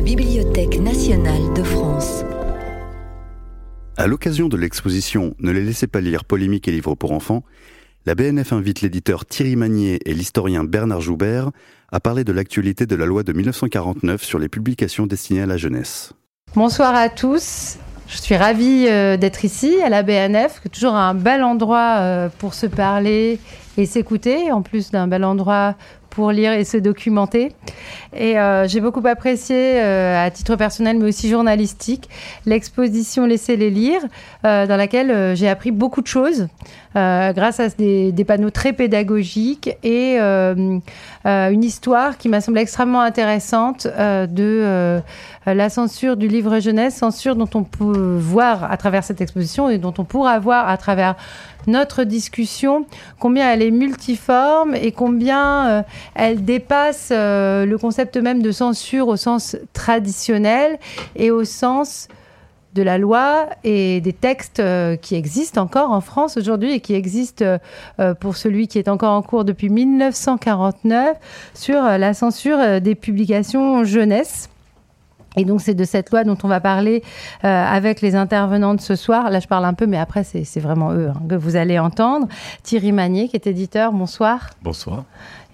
la Bibliothèque nationale de France. À l'occasion de l'exposition Ne les laissez pas lire polémique et livres pour enfants, la BNF invite l'éditeur Thierry Magnier et l'historien Bernard Joubert à parler de l'actualité de la loi de 1949 sur les publications destinées à la jeunesse. Bonsoir à tous. Je suis ravie euh, d'être ici à la BNF, toujours un bel endroit euh, pour se parler et s'écouter, en plus d'un bel endroit pour lire et se documenter. Et euh, j'ai beaucoup apprécié, euh, à titre personnel, mais aussi journalistique, l'exposition Laissez-les lire, euh, dans laquelle j'ai appris beaucoup de choses. grâce à des, des, panneaux très pédagogiques et une histoire qui m'a semblé extrêmement intéressante de la censure du livre jeunesse, censure dont on peut voir à travers cette exposition et dont on pourra voir à travers notre discussion, combien elle est multiforme et combien euh, elle dépasse euh, le concept même de censure au sens traditionnel et au sens de la loi et des textes euh, qui existent encore en France aujourd'hui et qui existent pour celui qui est encore en cours depuis 1949 sur la censure des publications jeunesse. Et donc c'est de cette loi dont on va parler euh, avec les intervenants de ce soir. Là je parle un peu, mais après c'est vraiment eux hein, que vous allez entendre. Thierry Magnier qui est éditeur, bonsoir. Bonsoir.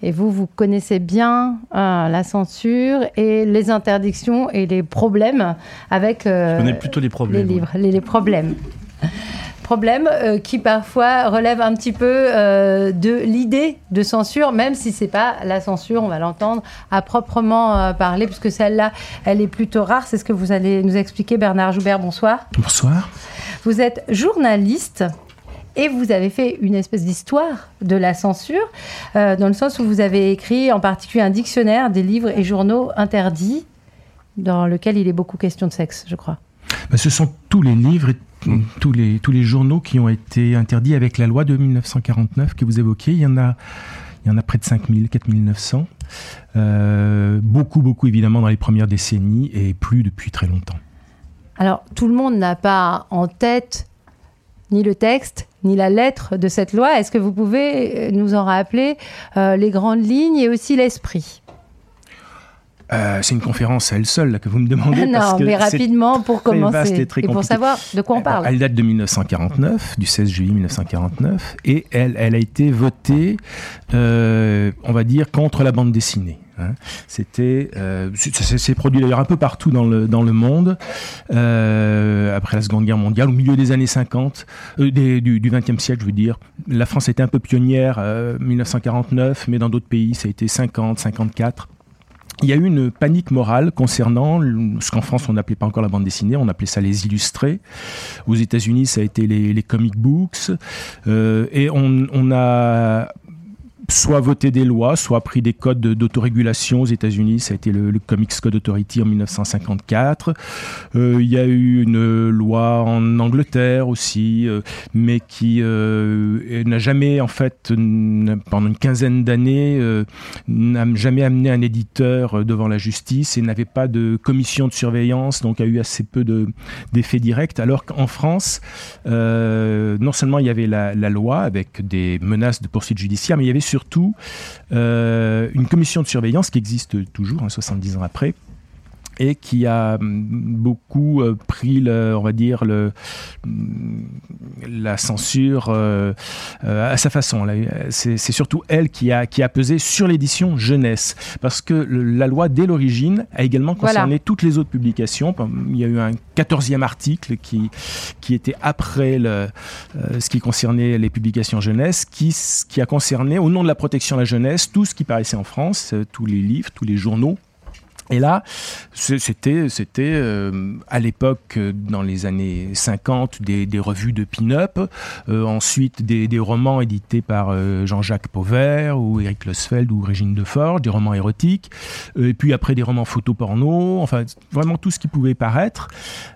Et vous, vous connaissez bien euh, la censure et les interdictions et les problèmes avec euh, Je connais plutôt les problèmes. Les livres, les, les problèmes problème euh, qui parfois relève un petit peu euh, de l'idée de censure, même si c'est pas la censure, on va l'entendre, à proprement euh, parler, puisque celle-là, elle est plutôt rare. C'est ce que vous allez nous expliquer, Bernard Joubert. Bonsoir. Bonsoir. Vous êtes journaliste. Et vous avez fait une espèce d'histoire de la censure, dans le sens où vous avez écrit en particulier un dictionnaire des livres et journaux interdits, dans lequel il est beaucoup question de sexe, je crois. Ben, ce sont tous les livres et tous les, tous les journaux qui ont été interdits avec la loi de 1949 que vous évoquiez. Il y en a, il y en a près de 5000, 4900. Euh, beaucoup, beaucoup évidemment dans les premières décennies et plus depuis très longtemps. Alors, tout le monde n'a pas en tête ni le texte, ni la lettre de cette loi. Est-ce que vous pouvez nous en rappeler euh, les grandes lignes et aussi l'esprit? Euh, c'est une conférence à elle seule que vous me demandez. non, mais rapidement pour commencer et, pour savoir de quoi on parle. Elle date de 1949, du 16 juillet 1949, et elle, elle a été votée, euh, on va dire, contre la bande dessinée. Hein. C'était, euh, c'est produit d'ailleurs un peu partout dans le dans le monde euh, après la Seconde Guerre mondiale, au milieu des années 50, euh, des, du, 20e siècle, je veux dire. La France était un peu pionnière, 1949, mais dans d'autres pays, ça a été 50, 54 il y a eu une panique morale concernant ce qu'en France on n'appelait pas encore la bande dessinée, on appelait ça les illustrés. Aux États-Unis, ça a été les, comic books. Euh, et on a soit voté des lois, soit pris des codes d'autorégulation aux États-Unis. Ça a été le, Comics Code Authority en 1954. Euh, il y a eu une loi en Angleterre aussi, euh, mais qui euh, n'a jamais, en fait, pendant une quinzaine d'années, n'a jamais amené un éditeur devant la justice et n'avait pas de commission de surveillance, donc a eu assez peu d'effets directs. Alors qu'en France, non seulement il y avait la, la loi avec des menaces de poursuites judiciaires, mais il y avait surtout euh, une commission de surveillance qui existe toujours, 70 hein, ans après, et qui a hum, beaucoup euh, pris, le, on va dire, le, la censure euh, euh, à sa façon. C'est surtout elle qui a, qui a pesé sur l'édition jeunesse, parce que la loi, dès l'origine, a également concerné toutes les autres publications. Il y a eu un quatorzième article qui, qui était après le, ce qui concernait les publications jeunesse, qui, qui a concerné, au nom de la protection de la jeunesse, tout ce qui paraissait en France, tous les livres, tous les journaux, et là, c'était, c'était euh, à l'époque, euh, dans les années 50, des, des revues de pin-up, euh, ensuite des, des, romans édités par Jean-Jacques Pauvert ou Eric Losfeld ou Régine Deforge, des romans érotiques, et puis après des romans photo-porno, enfin vraiment tout ce qui pouvait paraître.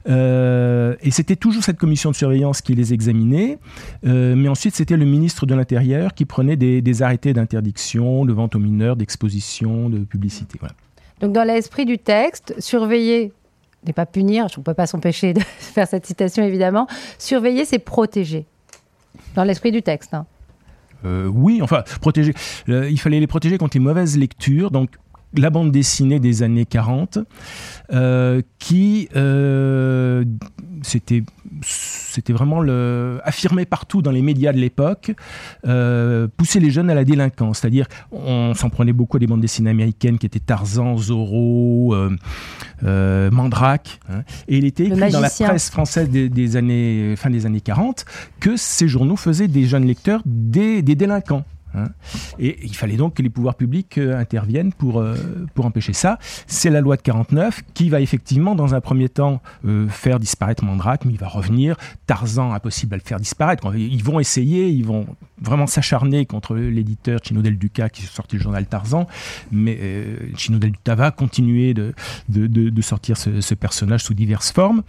et c'était toujours cette commission de surveillance qui les examinait, mais ensuite c'était le ministre de l'Intérieur qui prenait des, des arrêtés d'interdiction, de vente aux mineurs, d'exposition, de publicité. Voilà. Donc dans l'esprit du texte, surveiller n'est pas punir, je ne peux pas s'empêcher de faire cette citation évidemment, surveiller c'est protéger. Dans l'esprit du texte. Hein. Euh, oui, enfin, protéger. Euh, il fallait les protéger contre les mauvaises lectures, donc la bande dessinée des années 40, qui c'était c'était vraiment le, affirmé partout dans les médias de l'époque, euh, pousser les jeunes à la délinquance. C'est-à-dire, on s'en prenait beaucoup à des bandes dessinées américaines qui étaient Tarzan, Zorro, euh, euh, Mandrake. Hein. et il était écrit dans la presse française des, années, fin des années 40 que ces journaux faisaient des jeunes lecteurs des délinquants. Hein. Et il fallait donc que les pouvoirs publics euh, interviennent pour, euh, pour empêcher ça. C'est la loi de 49 qui va effectivement, dans un premier temps, euh, faire disparaître Mandrake, mais il va revenir. Tarzan, impossible à le faire disparaître. Ils vont essayer, ils vont vraiment s'acharner contre l'éditeur Chino Del Duca qui sorti le journal Tarzan, mais Chino Del Duca va continuer de, de, de, sortir ce, ce, personnage sous diverses formes.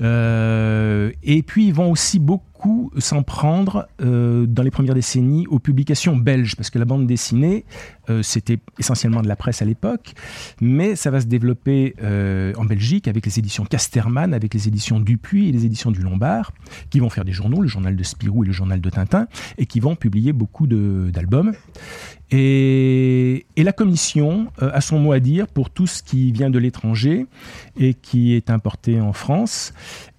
et puis ils vont aussi beaucoup s'en prendre euh, dans les premières décennies aux publications belges, parce que la bande dessinée, euh, c'était essentiellement de la presse à l'époque, mais ça va se développer euh, en Belgique avec les éditions Casterman, avec les éditions Dupuis et les éditions du Lombard, qui vont faire des journaux, le journal de Spirou et le journal de Tintin, et qui vont publier beaucoup d'albums. Et, la commission a son mot à dire pour tout ce qui vient de l'étranger et qui est importé en France.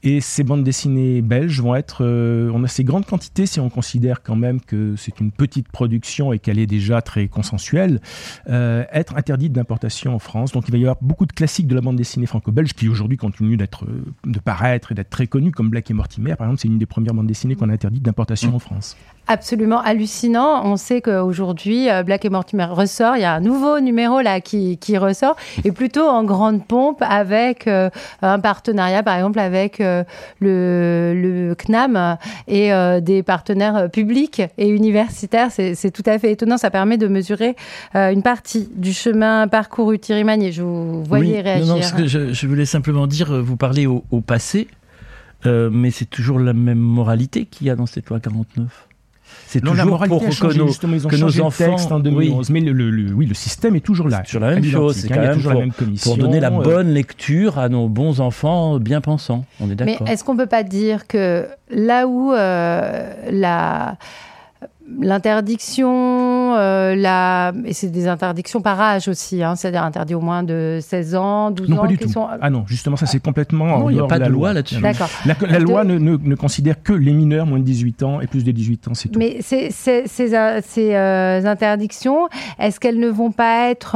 Et ces bandes dessinées belges vont être, euh, on a ces grandes quantités si on considère quand même que c'est une petite production et qu'elle est déjà très consensuelle, euh, être interdite d'importation en France. Donc il va y avoir beaucoup de classiques de la bande dessinée franco-belge qui aujourd'hui continuent d'être, euh, de paraître et d'être très connus, comme Black et Mortimer. Par exemple, c'est une des premières bandes dessinées qu'on a interdite d'importation en France absolument hallucinant. On sait qu'aujourd'hui, euh, Black et Mortimer ressort. Il y a un nouveau numéro là qui, qui ressort et plutôt en grande pompe avec euh, un partenariat, par exemple, avec euh, le, le, CNAM et des partenaires publics et universitaires. C'est tout à fait étonnant. Ça permet de mesurer une partie du chemin parcouru. Thierry Magnier, je vous voyais réagir. Non, non, je, je, voulais simplement dire, vous parlez au, au passé. mais c'est toujours la même moralité qu'il y a dans cette loi 49. C'est toujours pour que, nos, que nos enfants. en 2011, mais le, oui, le système est toujours là. Sur la même chose, c'est quand même pour, la même pour donner la euh. bonne lecture à nos bons enfants bien pensants. On est d'accord. Mais est-ce qu'on peut pas dire que là où euh, la L'interdiction, euh, la... et c'est des interdictions par âge aussi, hein, c'est-à-dire interdit au moins de 16 ans, 12 non, ans. Pas du tout. Ah non, justement, ça c'est complètement. Non, il n'y a pas de loi, là-dessus. D'accord. La, loi ne, ne, considère que les mineurs moins de 18 ans et plus de 18 ans, c'est tout. Mais ces, ces, ces, euh, euh, interdictions, est-ce qu'elles ne vont pas être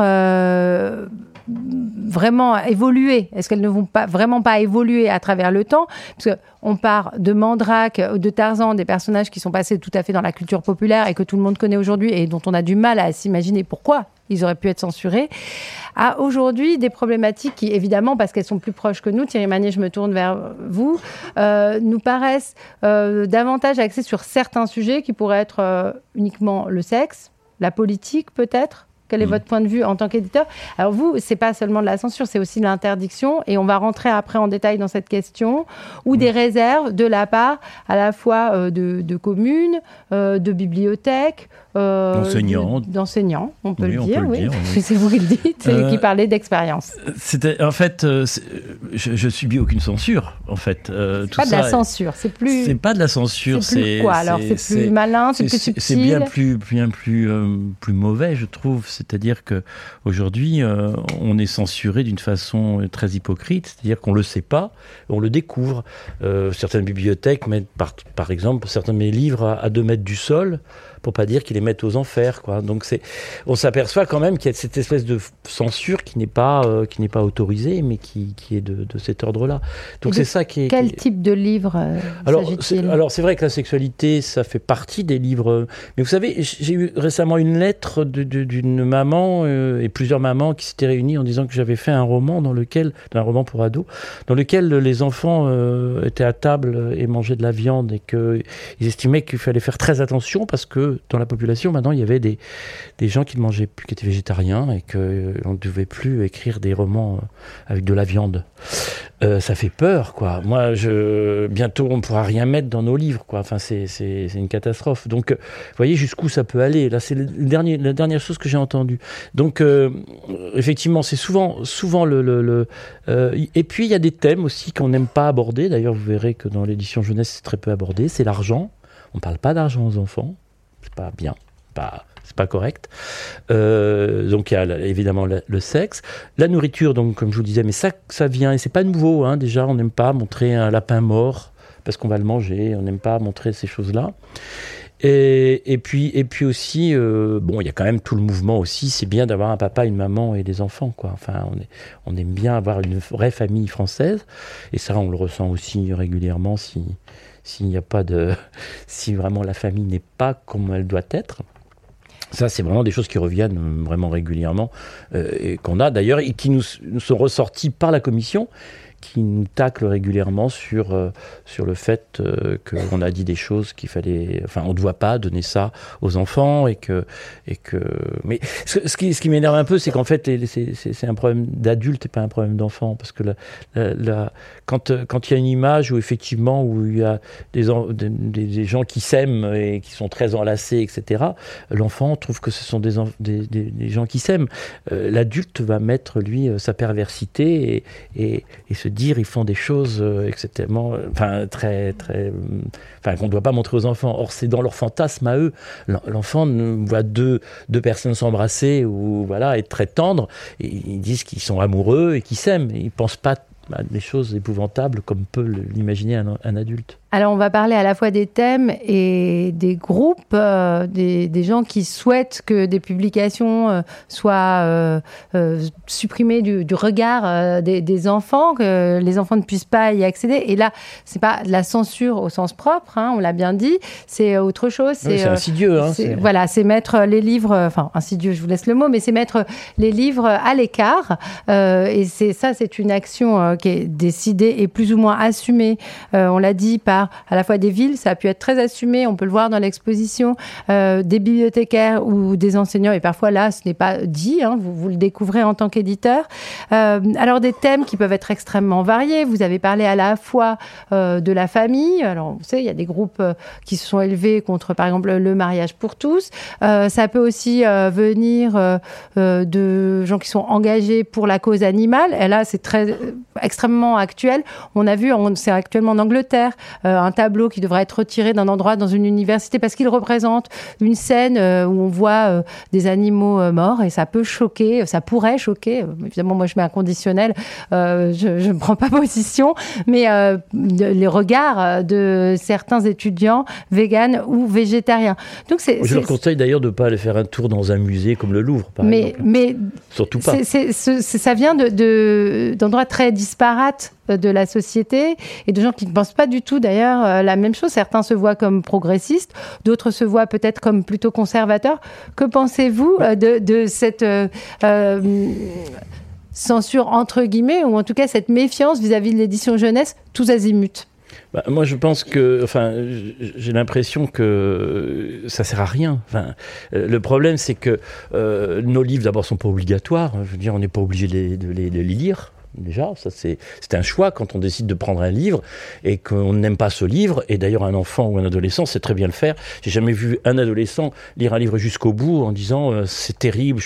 vraiment évoluer? Est-ce qu'elles ne vont pas vraiment pas évoluer à travers le temps? Parce qu'on part de Mandrake, de Tarzan, des personnages qui sont passés tout à fait dans la culture populaire et que tout le monde connaît aujourd'hui et dont on a du mal à s'imaginer pourquoi ils auraient pu être censurés, à aujourd'hui des problématiques qui, évidemment, parce qu'elles sont plus proches que nous, Thierry Manier, je me tourne vers vous, euh, nous paraissent euh, davantage axées sur certains sujets qui pourraient être euh, uniquement le sexe, la politique peut-être, quel est mm. votre point de vue en tant qu'éditeur? Alors vous, c'est pas seulement de la censure, c'est aussi de l'interdiction, et on va rentrer après en détail dans cette question, ou des mm. réserves de la part à la fois euh, de, communes, euh, de bibliothèques, euh, d'enseignants. on peut le dire, oui. c'est vous qui le dites, qui parlez d'expérience. C'était en fait, je, je subis aucune censure, en fait. c'est pas de la censure, c'est plus. C'est pas de la censure, c'est quoi alors C'est plus malin, c'est plus subtil. C'est bien plus, bien plus, plus mauvais, je trouve c'est-à-dire que aujourd'hui, euh, on est censuré d'une façon très hypocrite, c'est-à-dire qu'on le sait pas, on le découvre. Euh, certaines bibliothèques mettent, par, par exemple, certains de mes livres à, à deux mètres du sol pour pas dire qu'ils les mettent aux enfers, quoi. Donc c'est, on s'aperçoit quand même qu'il y a cette espèce de censure qui n'est pas, euh, qui n'est pas autorisée, mais qui, qui est de, de cet ordre-là. Donc c'est ça qui est. Quel type de livre euh, Alors, c'est, alors c'est vrai que la sexualité, ça fait partie des livres. Mais vous savez, j'ai eu récemment une lettre d'une maman euh, et plusieurs mamans qui s'étaient réunies en disant que j'avais fait un roman dans lequel, un roman pour ados, dans lequel les enfants étaient à table et mangeaient de la viande et qu'ils estimaient qu'il fallait faire très attention parce que dans la population, maintenant, il y avait des, des gens qui mangeaient plus, qui étaient végétariens et qu'on euh, ne devait plus écrire des romans euh, avec de la viande. Euh, ça fait peur, quoi. Moi, je, bientôt, on ne pourra rien mettre dans nos livres, quoi. Enfin, c'est, une catastrophe. Donc, vous voyez jusqu'où ça peut aller. Là, c'est la dernière chose que j'ai entendue. Donc, effectivement, c'est souvent, souvent le et puis, il y a des thèmes aussi qu'on n'aime pas aborder. D'ailleurs, vous verrez que dans l'édition jeunesse, c'est très peu abordé. C'est l'argent. On ne parle pas d'argent aux enfants pas bien pas c'est pas correct. Euh, donc il y a évidemment le, sexe, la nourriture. Donc comme je vous disais, mais ça ça vient et c'est pas nouveau. Hein, déjà, on n'aime pas montrer un lapin mort parce qu'on va le manger. On n'aime pas montrer ces choses-là. Et, et, puis, et puis aussi, euh, bon, il y a quand même tout le mouvement aussi. C'est bien d'avoir un papa, une maman et des enfants, quoi. Enfin, on, on aime bien avoir une vraie famille française. Et ça, on le ressent aussi régulièrement si s'il n'y a pas de, si vraiment la famille n'est pas comme elle doit être. Ça, c'est vraiment des choses qui reviennent vraiment régulièrement euh, et qu'on a d'ailleurs et qui nous, nous, sont ressorties par la commission qui nous tacle régulièrement sur, euh, sur le fait euh, qu'on a dit des choses qu'il fallait. Enfin, on ne doit pas donner ça aux enfants et que. Et que mais ce, qui, ce qui m'énerve un peu, c'est qu'en fait, c'est un problème d'adulte et pas un problème d'enfant. Parce que la, la, quand, quand il y a une image où effectivement, où il y a des, des, gens qui s'aiment et qui sont très enlacés, etc., l'enfant trouve que ce sont des, des, des gens qui s'aiment. Euh, l'adulte va mettre, lui, sa perversité et, et, et dire ils font des choses euh, extrêmement, enfin très très, enfin qu'on ne doit pas montrer aux enfants. Or c'est dans leur fantasme à eux. L'enfant voit deux deux personnes s'embrasser ou voilà être très tendre. Et ils disent qu'ils sont amoureux et qu'ils s'aiment. Ils pensent pas à des choses épouvantables comme peut l'imaginer un adulte. Alors, on va parler à la fois des thèmes et des groupes, euh, des, des, gens qui souhaitent que des publications euh, soient euh, supprimées du, du regard des, des, enfants, que les enfants ne puissent pas y accéder. Et là, c'est pas de la censure au sens propre, hein, on l'a bien dit, c'est autre chose. C'est insidieux. Hein, voilà, c'est mettre les livres, enfin insidieux, je vous laisse le mot, mais c'est mettre les livres à l'écart. et c'est ça, c'est une action qui est décidée et plus ou moins assumée. on l'a dit par à la fois des villes, ça a pu être très assumé, on peut le voir dans l'exposition, euh, des bibliothécaires ou des enseignants, et parfois là, ce n'est pas dit, hein, vous, vous, le découvrez en tant qu'éditeur. Euh, alors des thèmes qui peuvent être extrêmement variés, vous avez parlé à la fois euh, de la famille, alors vous savez, il y a des groupes qui se sont élevés contre, par exemple, le mariage pour tous, ça peut aussi venir de gens qui sont engagés pour la cause animale, et là, c'est très extrêmement actuel. On a vu, c'est actuellement en Angleterre, un tableau qui devrait être retiré d'un endroit dans une université parce qu'il représente une scène euh, où on voit euh, des animaux morts et ça peut choquer, ça pourrait choquer. Évidemment, moi je mets un conditionnel, je ne prends pas position, mais les regards de certains étudiants véganes ou végétariens. Donc c'est. Je leur conseille d'ailleurs de ne pas aller faire un tour dans un musée comme le Louvre, par mais, exemple. Mais surtout pas. C ça vient de d'endroits de, très disparates de la société et de gens qui ne pensent pas du tout d'ailleurs euh, la même chose. Certains se voient comme progressistes, d'autres se voient peut-être comme plutôt conservateurs. Que pensez-vous euh, de, de, cette euh, censure entre guillemets, ou en tout cas cette méfiance vis-à-vis -vis de l'édition jeunesse, tous azimuts? Bah, moi, je pense que, enfin, j'ai l'impression que ça sert à rien. Enfin, le problème, c'est que nos livres, d'abord, sont pas obligatoires. Je veux dire, on n'est pas obligé de les lire déjà. Ça, c'est un choix quand on décide de prendre un livre et qu'on n'aime pas ce livre. Et d'ailleurs, un enfant ou un adolescent sait très bien le faire. J'ai jamais vu un adolescent lire un livre jusqu'au bout en disant euh, c'est terrible,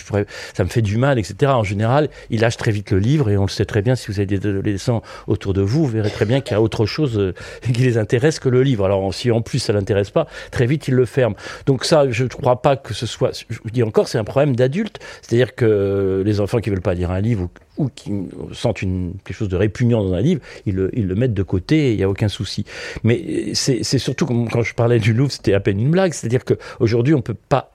ça me fait du mal, etc. En général, il lâche très vite le livre et on le sait très bien. Si vous avez des adolescents autour de vous, vous verrez très bien qu'il y a autre chose euh, qui les intéresse que le livre. Alors, si en plus ça l'intéresse pas, très vite ils le ferment. Donc ça, je ne crois pas que ce soit. Je vous dis encore, c'est un problème d'adulte. C'est-à-dire que les enfants qui veulent pas lire un livre ou qui sentent une, quelque chose de répugnant dans un livre, ils le, ils mettent de côté il n'y a aucun souci. Mais c'est surtout, quand je parlais du Louvre, c'était à peine une blague, c'est-à-dire qu'aujourd'hui, on ne peut pas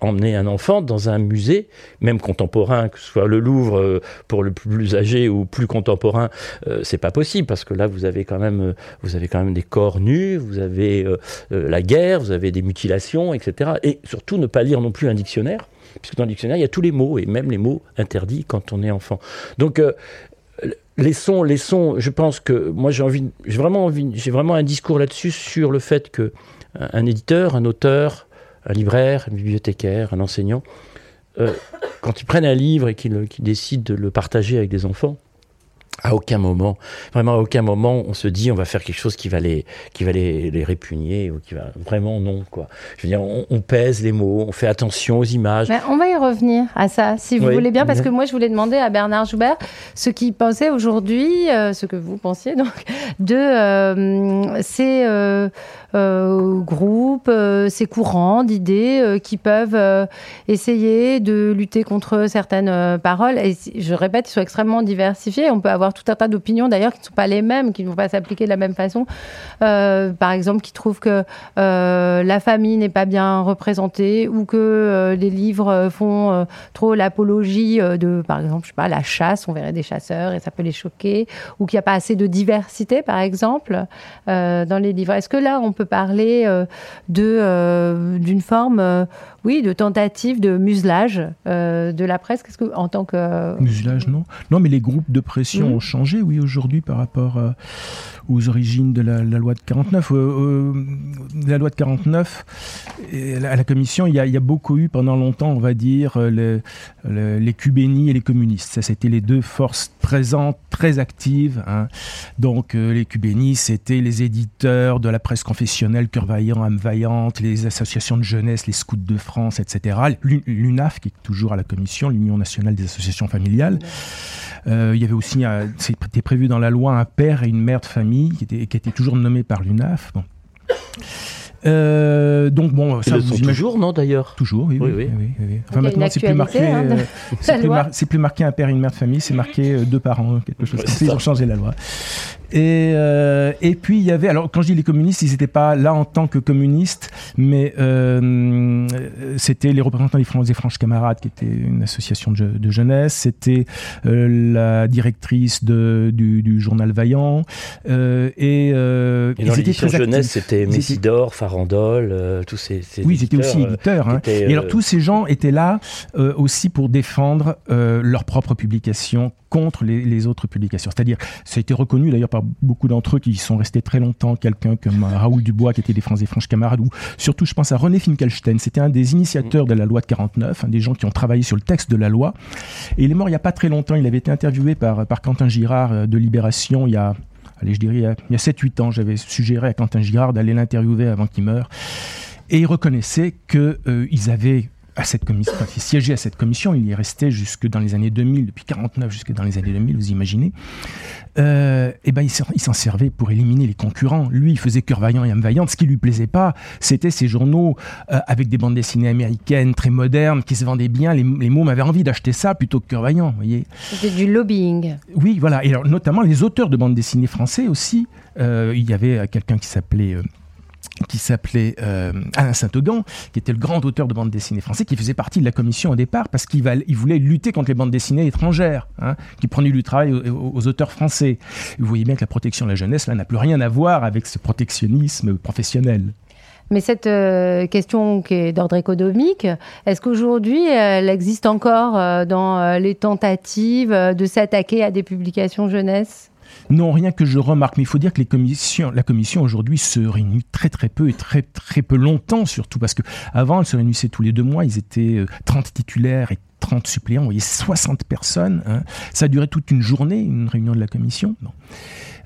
emmener un enfant dans un musée, même contemporain, que ce soit le Louvre euh, pour le plus âgé ou plus contemporain, euh, c'est pas possible parce que là vous avez quand même, euh, vous avez quand même des corps nus, vous avez euh, euh, la guerre, vous avez des mutilations, etc. Et surtout ne pas lire non plus un dictionnaire puisque dans le dictionnaire, il y a tous les mots, et même les mots interdits quand on est enfant. Donc, euh, laissons, laissons, je pense que moi j'ai envie, j'ai vraiment j'ai vraiment un discours là-dessus sur le fait que un éditeur, un auteur, un libraire, un bibliothécaire, un enseignant, euh, quand ils prennent un livre et qu'ils qu décident de le partager avec des enfants, à aucun moment, vraiment à aucun moment, on se dit on va faire quelque chose qui va les, qui va les, les répugner ou qui va vraiment non quoi. Je veux dire, on, on, pèse les mots, on fait attention aux images. On va y revenir à ça, si vous Oui. voulez bien, parce que moi, je voulais demander à Bernard Joubert ce qu'il pensait aujourd'hui, euh, ce que vous pensiez donc, de euh, ces euh, groupes, ces courants d'idées qui peuvent essayer de lutter contre certaines paroles. Et je répète, ils sont extrêmement diversifiés. On peut avoir tout un tas d'opinions d'ailleurs qui ne sont pas les mêmes, qui ne vont pas s'appliquer de la même façon. Euh, par exemple, qui trouvent que euh, la famille n'est pas bien représentée ou que euh, les livres font trop l'apologie de, par exemple, je sais pas, la chasse, on verrait des chasseurs et ça peut les choquer, ou qu'il n'y a pas assez de diversité, par exemple, dans les livres. Est-ce que là, on peut parler de d'une forme, oui, de tentative de muselage euh, de la presse Qu'est-ce que, en tant que Muselage, non. Non, mais les groupes de pression Mhm. ont changé, oui, aujourd'hui, par rapport euh, aux origines de la, la loi de 49. Euh, euh, la loi de 49, et à la, commission, il y, a, il y a beaucoup eu pendant longtemps, on va dire, euh, le- le- les cubénis et les communistes. Ça, c'était les deux forces présentes, très actives. hein. Donc, euh, les cubénis, c'était les éditeurs de la presse confessionnelle, Cœur Vaillant, Âme Vaillante, les associations de jeunesse, les scouts de France, etc. L'U- L'UNAF, qui est toujours à la commission, l'Union nationale des associations familiales. Euh, il y avait aussi, c'était prévu dans la loi, un père et une mère de famille qui étaient, qui étaient toujours nommés par l'UNAF. Bon. Euh, donc bon, ça le vous toujours, non, d'ailleurs? Toujours, oui, oui. Oui, une maintenant, c'est plus marqué. hein, de euh, c'est plus, mar- marqué un père et une mère de famille, c'est marqué euh, deux parents, quelque chose Ouais, comme c'est ça. Ils ont changé la loi. Et, euh, et puis il y avait, alors quand je dis les communistes, ils n'étaient pas là en tant que communistes, mais euh, c'était les représentants des Francs et Franches Camarades, qui était une association de, je- de jeunesse. C'était euh, la directrice de, du, du journal Vaillant. euh, et euh, Et dans l'édition jeunesse, c'était Messidor, Farandole, euh, tous ces, ces oui, ils étaient aussi éditeurs, hein. étaient, Et alors tous ces gens étaient là aussi pour défendre leurs propres publications contre les, autres publications. C'est-à-dire, ça a été reconnu d'ailleurs par beaucoup d'entre eux qui y sont restés très longtemps, quelqu'un comme euh, Raoul Dubois qui était des Francs et Franches camarades, ou surtout je pense à René Finkelstein, c'était un des initiateurs de la loi de 49, un des gens qui ont travaillé sur le texte de la loi. Et il est mort il n'y a pas très longtemps, il avait été interviewé par, Quentin Girard euh, de Libération il y a... Allez, je dirais, il y a, il y a 7-8 ans, j'avais suggéré à Quentin Girard d'aller l'interviewer avant qu'il meure. Et il reconnaissait qu'ils avaient à cette commission, enfin, qui siégeait à cette commission, il y est resté jusque dans les années 2000, depuis 49 jusque dans les années 2000, vous imaginez. Euh, et ben il s'en servait pour éliminer les concurrents. Lui, il faisait cœur vaillant et âme vaillante. Ce qui lui plaisait pas, c'était ces journaux euh, avec des bandes dessinées américaines très modernes qui se vendaient bien. Les, les mômes avaient envie d'acheter ça plutôt que cœur vaillant, vous voyez. C'était du lobbying. Oui, voilà. Et alors, notamment les auteurs de bandes dessinées français aussi. Euh, il y avait euh, quelqu'un qui s'appelait. Euh, qui s'appelait euh, Alain Saint-Augan, qui était le grand auteur de bandes dessinées français, qui faisait partie de la commission au départ parce qu'il voulait lutter contre les bandes dessinées étrangères, hein, qui prenaient du travail aux, auteurs français. Vous voyez bien que la protection de la jeunesse, là, n'a plus rien à voir avec ce protectionnisme professionnel. Mais cette euh, question qui est d'ordre économique, est-ce qu'aujourd'hui, elle existe encore euh, dans euh, les tentatives euh, de s'attaquer à des publications jeunesse? Non, rien que je remarque, mais il faut dire que les commissions, la commission aujourd'hui se réunit très très peu et très très peu longtemps surtout, parce que avant elle se réunissait tous les deux mois, ils étaient euh, 30 titulaires et 30 suppléants, vous voyez, 60 personnes. hein. Ça a duré toute une journée, une réunion de la commission. Non.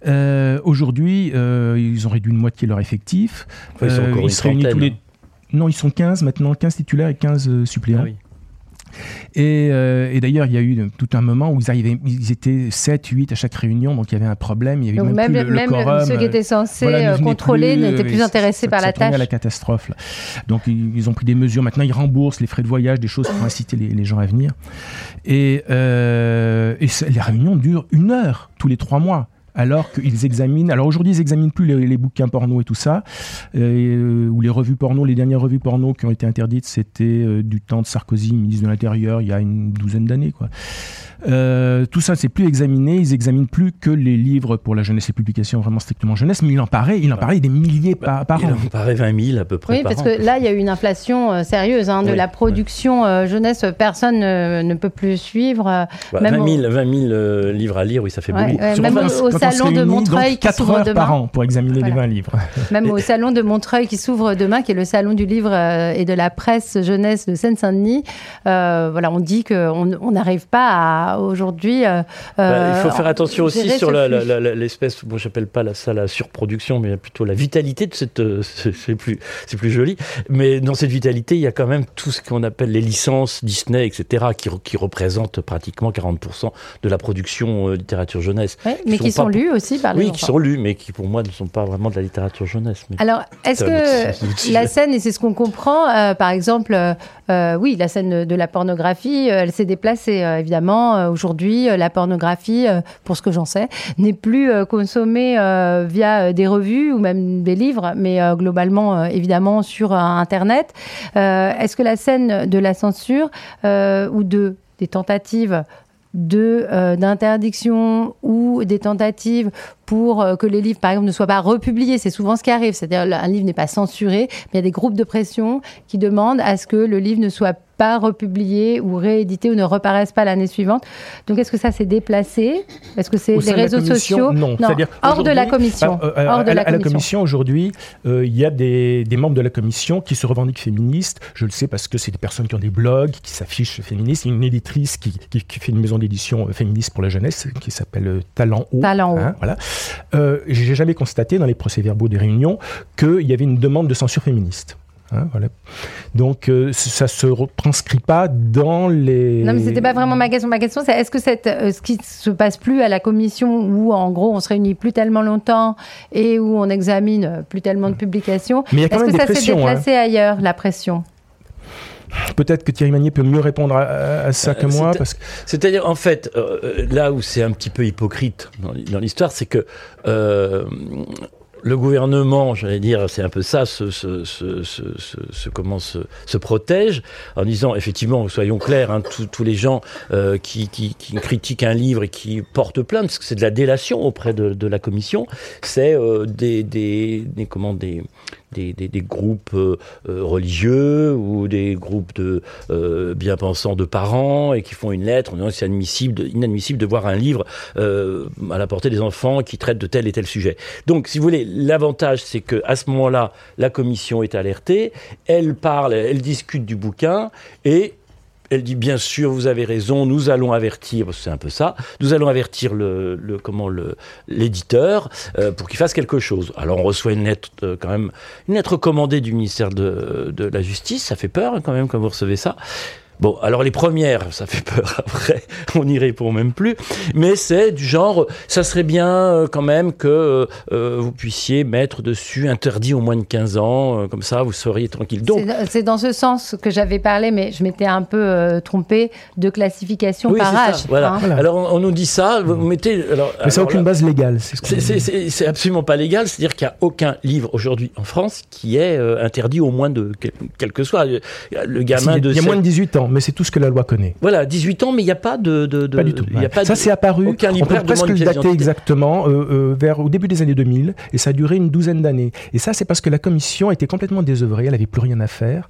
Euh, aujourd'hui, euh, ils ont réduit de moitié leur effectif. Enfin, ils sont Euh, se réunissent tous les... Non, ils sont 15 maintenant, 15 titulaires et 15 euh, suppléants. Ah oui. Et, euh, et d'ailleurs, il y a eu tout un moment où ils, arrivaient, ils étaient 7, 8 à chaque réunion, donc il y avait un problème. Il y avait Donc même, même, plus le, le même quorum, ceux qui euh, étaient censés voilà, euh, contrôler n'étaient euh, plus intéressés ça- par ça la tâche. à la catastrophe. là. Donc ils, ils ont pris des mesures. Maintenant, ils remboursent les frais de voyage, des choses pour inciter les, les gens à venir. Et, euh, les réunions durent une heure tous les trois mois. Alors qu'ils examinent. Alors aujourd'hui, ils examinent plus les, bouquins porno et tout ça, euh, ou les revues porno. Les dernières revues porno qui ont été interdites, c'était euh, du temps de Sarkozy, ministre de l'Intérieur, il y a une douzaine d'années, quoi. Euh, tout ça, c'est plus examiné. Ils examinent plus que les livres pour la jeunesse, les publications vraiment strictement jeunesse. Mais il en paraît, il en parlait des milliers par, par Il an. en paraît 20 000 à peu près Oui, par parce an. que là, il y a eu une inflation euh, sérieuse hein, de Oui, la production euh, jeunesse. Personne ne, ne peut plus suivre. Bah, même 20 au- 000, 20 000 euh, livres à lire, oui, ça fait Ouais, beaucoup. ouais, même au salon de Montreuil donc, qui 4 s'ouvre heures demain. par an pour examiner Voilà. les 20 livres. Même au salon de Montreuil qui s'ouvre demain, qui est le salon du livre et de la presse jeunesse de Seine-Saint-Denis, euh, voilà, on dit qu'on on n'arrive pas à aujourd'hui. Bah, il faut faire attention aussi sur l'espèce, bon, j'appelle pas la, ça la surproduction, mais plutôt la vitalité de cette. c'est plus, c'est plus joli. Mais dans cette vitalité, il y a quand même tout ce qu'on appelle les licences Disney, etc., qui, qui représentent pratiquement 40% de la production littérature jeunesse. mais qui sont, lus aussi par les Oui, qui sont lus, mais qui pour moi ne sont pas vraiment de la littérature jeunesse. Alors, est-ce que la scène, et c'est ce qu'on comprend, euh, par exemple, euh, euh, oui, la scène de la pornographie, elle s'est déplacée, évidemment. Aujourd'hui, la pornographie, pour ce que j'en sais, n'est plus consommée via des revues ou même des livres, mais globalement, évidemment, sur Internet. est-ce que la scène de la censure ou de des tentatives de euh, d'interdiction ou des tentatives pour euh, que les livres, par exemple, ne soient pas republiés. C'est souvent ce qui arrive. C'est-à-dire un livre n'est pas censuré, mais il y a des groupes de pression qui demandent à ce que le livre ne soit pas republié ou réédité ou ne reparaisse pas l'année suivante. Donc est-ce que ça s'est déplacé? Est-ce que c'est les réseaux sociaux? Non, c'est-à-dire hors de la commission. Bah, euh, hors de la, commission aujourd'hui, euh, il y a des, membres de la commission qui se revendiquent féministes. Je le sais parce que c'est des personnes qui ont des blogs, qui s'affichent féministes. Il y a une éditrice qui, fait une maison d'édition féministe pour la jeunesse qui s'appelle Talent Haut. Talent Haut. Hein, voilà. Euh, J'ai jamais constaté dans les procès-verbaux des réunions qu'il y avait une demande de censure féministe. Hein, voilà. Donc euh, ça se retranscrit pas dans les. Non, mais c'était pas vraiment ma question. Ma question, c'est est-ce que cette, euh, ce qui se passe plus à la commission où en gros on se réunit plus tellement longtemps et où on examine plus tellement de publications, est-ce que ça s'est hein. déplacé ailleurs la pression? Peut-être que Thierry Magnier peut mieux répondre à, ça que moi. Parce... C'est-à-dire, en fait, euh, là où c'est un petit peu hypocrite dans l'histoire, c'est que le gouvernement, j'allais dire, c'est un peu ça, se, comment se, protège en disant, effectivement, soyons clairs, hein, tous les gens euh, qui, qui, qui, critiquent un livre et qui portent plainte, parce que c'est de la délation auprès de, de la commission, c'est euh, des, des, des, comment, des, des, groupes euh, euh, religieux ou des groupes de euh, bien-pensants de parents et qui font une lettre en disant c'est admissible, inadmissible de voir un livre à la portée des enfants qui traite de tel et tel sujet. Donc, si vous voulez, l'avantage, c'est que à ce moment-là, la commission est alertée, elle parle, elle discute du bouquin et elle dit bien sûr, vous avez raison, nous allons avertir, c'est un peu ça, nous allons avertir comment l'éditeur euh, pour qu'il fasse quelque chose. Alors on reçoit une lettre euh, quand même, une lettre commandée du ministère de, de la Justice, ça fait peur hein, quand même quand vous recevez ça. Bon, alors les premières, ça fait peur après, on n'y répond même plus, mais c'est du genre, ça serait bien euh, quand même que euh, euh, vous puissiez mettre dessus interdit au moins de 15 ans, comme ça vous seriez tranquille. Donc C'est dans ce sens que j'avais parlé, mais je m'étais un peu trompé de classification par âge. Hein. voilà. Alors on, nous dit ça, vous mettez... Alors, mais c'est aucune base légale, c'est absolument pas légal, c'est-à-dire qu'il n'y a aucun livre aujourd'hui en France qui est interdit au moins de, quel que soit, le gamin de... Il y a moins de 18 ans mais c'est tout ce que la loi connaît. Voilà, 18 ans, mais il n'y a pas de, de, Pas du tout. Y a pas ça, c'est apparu. Aucun on peut presque le dater exactement euh, euh, vers au début des années 2000, et ça a duré une douzaine d'années. Et ça, c'est parce que la commission était complètement désœuvrée, elle n'avait plus rien à faire,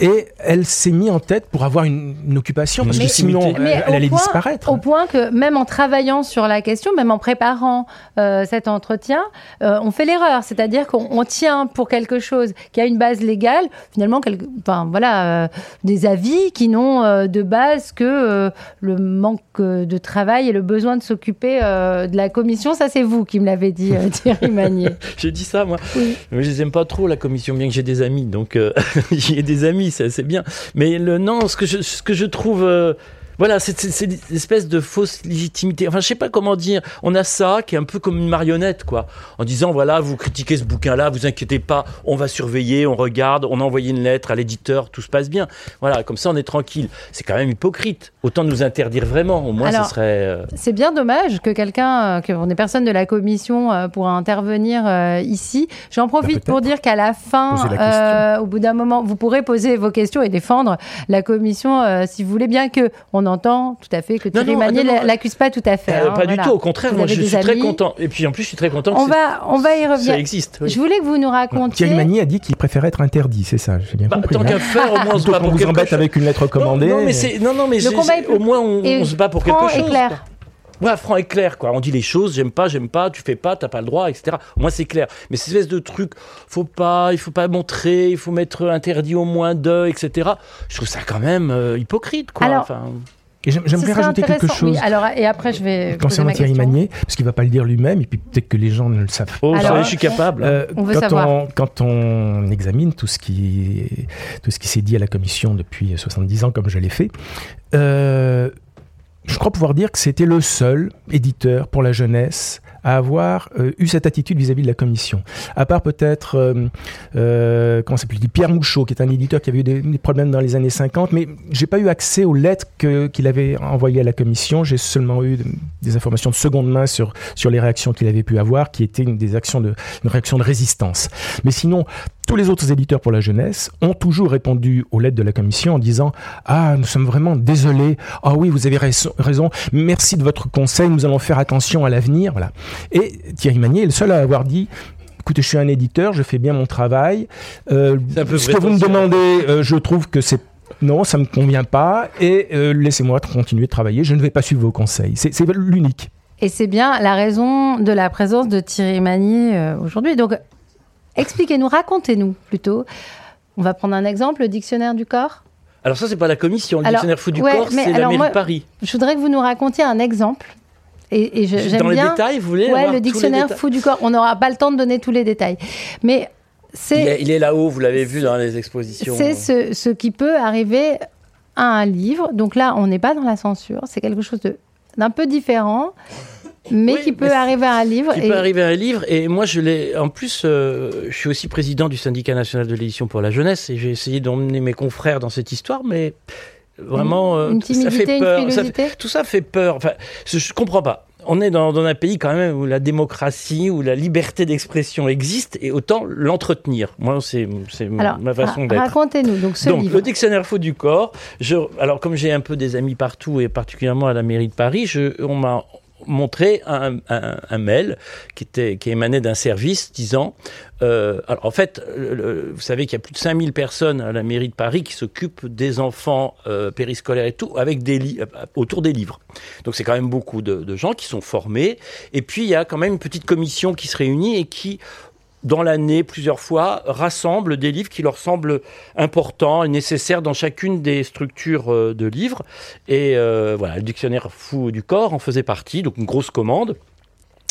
et elle s'est mise en tête pour avoir une, occupation, parce que sinon, elle, allait disparaître. Au point que même en travaillant sur la question, même en préparant euh, cet entretien, on fait l'erreur, c'est-à-dire qu'on tient pour quelque chose qui a une base légale, finalement, enfin voilà, des avis qui n'ont euh, de base que euh, le manque euh, de travail et le besoin de s'occuper de la commission. Ça, c'est vous qui me l'avez dit, Thierry Magnier. j'ai dit ça, moi. Mais je les aime pas trop, la commission, bien que j'ai des amis. Donc, j'ai des amis, c'est bien. Mais le, non, ce que je, ce que je trouve voilà, c'est une espèce de fausse légitimité. Enfin, je sais pas comment dire. On a ça qui est un peu comme une marionnette, quoi. En disant, voilà, vous critiquez ce bouquin-là, vous inquiétez pas, on va surveiller, on regarde, on a envoyé une lettre à l'éditeur, tout se passe bien. Voilà, comme ça, on est tranquille. C'est quand même hypocrite. Autant nous interdire vraiment. Au moins, ce serait. Euh, c'est bien dommage que quelqu'un, euh, que des personnes de la commission euh, pour intervenir ici. J'en profite bah, pour dire qu'à la fin, au bout d'un moment, vous pourrez poser vos questions et défendre la commission si vous voulez bien que on entend tout à fait que Thierry Magnier l'accuse pas tout à fait. Euh, hein, pas du tout, au contraire, moi je suis très content. Et puis en plus, je suis très content on va, on va y revenir. Ça existe. Je voulais que vous nous racontiez. Thierry Magnier a dit qu'il préférait être interdit, c'est ça, j'ai bien bah, compris. Tant hein. qu'à faire, au moins on se bat pour vous embête avec une lettre commandée. Non, mais, non, non, mais au moins on, se bat pour quelque chose. clair. Ouais, franc et clair, quoi. On dit les choses, j'aime pas, j'aime pas, tu fais pas, t'as pas le droit, etc. Moi, c'est clair. Mais ces espèces de trucs, faut pas, il faut pas montrer, il faut mettre interdit au moins deux, etc. Je trouve ça quand même euh, hypocrite, quoi. Alors, Et j'aimerais rajouter quelque chose. Oui, alors, et après, je vais. Concernant Thierry Magnier, parce qu'il ne va pas le dire lui-même, et puis peut-être que les gens ne le savent pas. Oh, alors, je suis capable. Euh, on veut quand, savoir. On, quand on examine tout ce qui, tout ce qui s'est dit à la Commission depuis 70 ans, comme je l'ai fait, euh, je crois pouvoir dire que c'était le seul éditeur pour la jeunesse à avoir euh, eu cette attitude vis-à-vis de la commission. À part peut-être, euh, euh, comment s'appelle Pierre Mouchot, qui est un éditeur qui avait eu des, problèmes dans les années 50, mais j'ai pas eu accès aux lettres qu'il avait envoyées à la commission. J'ai seulement eu des informations de seconde main sur, sur les réactions qu'il avait pu avoir, qui étaient une, des actions de, une réaction de résistance. Mais sinon, tous les autres éditeurs pour la jeunesse ont toujours répondu aux lettres de la commission en disant Ah, nous sommes vraiment désolés. Ah oui, vous avez raison. Merci de votre conseil. Nous allons faire attention à l'avenir. Voilà. Et Thierry Magnier est le seul à avoir dit écoutez, je suis un éditeur, je fais bien mon travail. Euh, ce que vous me demandez, euh, je trouve que c'est non, ça me convient pas, et euh, laissez-moi continuer de travailler. Je ne vais pas suivre vos conseils. C'est l'unique. Et c'est bien la raison de la présence de Thierry Magnier aujourd'hui. Donc, Expliquez-nous, racontez-nous plutôt. On va prendre un exemple, le dictionnaire du corps. Alors ça, c'est pas la commission. Le dictionnaire fou du corps, c'est la mairie de Paris. Je voudrais que vous nous racontiez un exemple. Et, et j'aime Dans les détails, vous voulez Ouais, le dictionnaire fou du corps. On n'aura pas le temps de donner tous les détails. Mais c'est... Il est, là-haut, vous l'avez vu dans les expositions. C'est ce, ce, qui peut arriver à un livre. Donc là, on n'est pas dans la censure. C'est quelque chose d'un peu différent mais qui peut arriver à un livre. Qui peut arriver à un livre. Et moi, je l'ai. En plus, euh, je suis aussi président du syndicat national de l'édition pour la jeunesse, et j'ai essayé d'emmener mes confrères dans cette histoire, mais vraiment, une, euh, ça fait peur. tout ça fait peur. Enfin, je, ne comprends pas. On est dans, un pays quand même où la démocratie, où la liberté d'expression existe, et autant l'entretenir. Moi, c'est ma façon d'être. Racontez-nous donc ce donc, Le dictionnaire faux du corps. Je, alors, comme j'ai un peu des amis partout, et particulièrement à la mairie de Paris, je, on m'a montrer un, mail qui, était, qui émanait d'un service disant euh, alors en fait, vous savez qu'il y a plus de 5000 personnes à la mairie de Paris qui s'occupent des enfants euh, périscolaires et tout, avec des euh, autour des livres. Donc c'est quand même beaucoup de, gens qui sont formés. Et puis il y a quand même une petite commission qui se réunit et qui dans l'année, plusieurs fois, rassemblent des livres qui leur semblent importants et nécessaires dans chacune des structures euh, de livres. Et euh, voilà, le dictionnaire fou du corps en faisait partie, donc une grosse commande.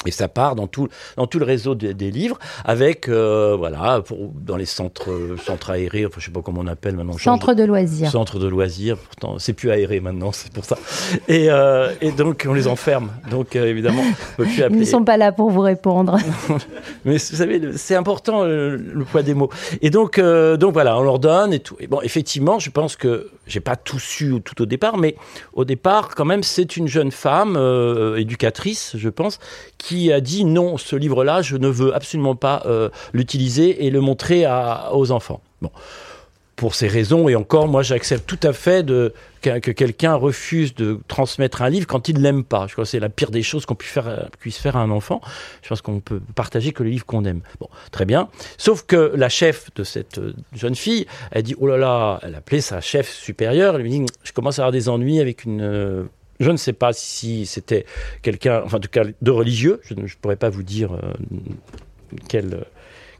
Et ça part dans tout, dans tout le réseau des, livres, avec, euh, voilà, pour, dans les centres, centres aérés, enfin, je sais pas comment on appelle maintenant. Centre de, loisirs. Centre de loisirs, pourtant, c'est plus aéré maintenant, c'est pour ça. Et, euh, et, donc, on les enferme. Donc, euh, évidemment, on peut plus appeler. Ils ne sont pas là pour vous répondre. Mais vous savez, c'est important, le, poids des mots. Et donc, donc, voilà, on leur donne et tout. Et bon, effectivement, je pense que j'ai pas tout su tout au départ, mais au départ, quand même, c'est une jeune femme, éducatrice, je pense, qui a dit non, ce livre-là, je ne veux absolument pas euh, l'utiliser et le montrer aux enfants. Bon. Pour ces raisons, et encore, moi, j'accepte tout à fait que, quelqu'un refuse de transmettre un livre quand il ne l'aime pas. Je crois que c'est la pire des choses qu'on puisse faire, euh, à un enfant. Je pense qu'on peut partager que le livre qu'on aime. Bon, très bien. Sauf que la chef de cette euh, jeune fille, elle dit, oh là là, elle appelait sa chef supérieure, elle lui dit, je commence à avoir des ennuis avec une je ne sais pas si c'était quelqu'un, enfin cas de religieux, je ne pourrais pas vous dire euh, quelle,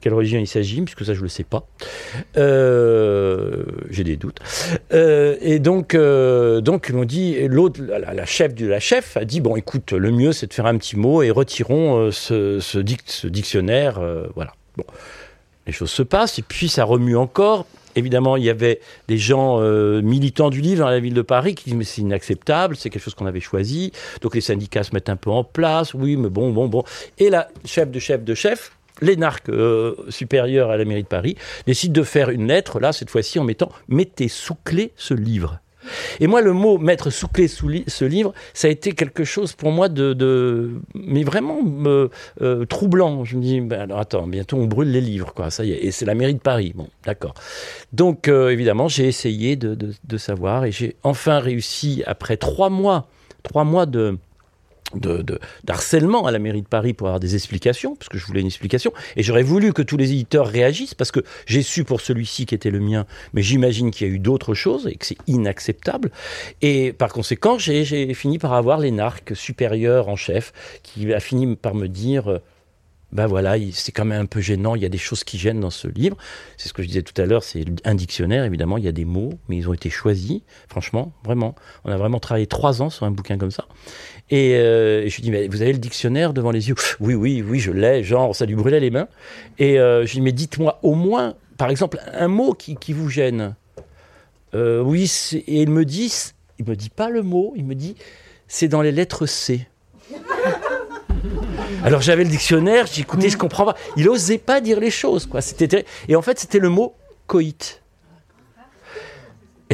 religion il s'agit, puisque ça je ne le sais pas. Euh, j'ai des doutes. Euh, et donc, donc on dit, l'autre, la, chef de la chef a dit, bon écoute, le mieux c'est de faire un petit mot et retirons ce, ce dictionnaire. voilà. Bon. Les choses se passent, et puis ça remue encore évidemment, il y avait des gens euh, militants du livre dans la ville de Paris qui disent mais c'est inacceptable, c'est quelque chose qu'on avait choisi. Donc les syndicats se mettent un peu en place. Oui, mais bon, bon, bon. Et la chef de chef de chef, l'énarque euh, supérieur à la mairie de Paris, décide de faire une lettre, là, cette fois-ci, en mettant Mettez sous clé ce livre. Et moi, le mot mettre sous clé sous ce livre, ça a été quelque chose pour moi de, mais vraiment euh, troublant. Je me dis, ben alors attends, bientôt on brûle les livres, quoi. Ça y est, et c'est la mairie de Paris. Bon, d'accord. Donc euh, évidemment, j'ai essayé de, de savoir et j'ai enfin réussi après trois mois, trois mois de de, d'harcèlement à la mairie de Paris pour avoir des explications, parce que je voulais une explication, et j'aurais voulu que tous les éditeurs réagissent, parce que j'ai su pour celui-ci qui était le mien, mais j'imagine qu'il y a eu d'autres choses et que c'est inacceptable. Et par conséquent, j'ai, fini par avoir l'énarque supérieur en chef qui a fini par me dire ben voilà, c'est quand même un peu gênant. Il y a des choses qui gênent dans ce livre. C'est ce que je disais tout à l'heure. C'est un dictionnaire, évidemment. Il y a des mots, mais ils ont été choisis. Franchement, vraiment. On a vraiment travaillé trois ans sur un bouquin comme ça. Et, euh, je lui dis, mais vous avez le dictionnaire devant les yeux? Oui, oui, oui, je l'ai. Genre, ça lui brûlait les mains. Et euh, je lui dis, mais dites-moi au moins, par exemple, un mot qui, qui vous gêne. Euh, oui, et il me dit, il me dit pas le mot, il me dit, c'est dans les lettres C. Alors j'avais le dictionnaire, écouté, je comprends pas. Il osait pas dire les choses, quoi. Et en fait c'était le mot coït.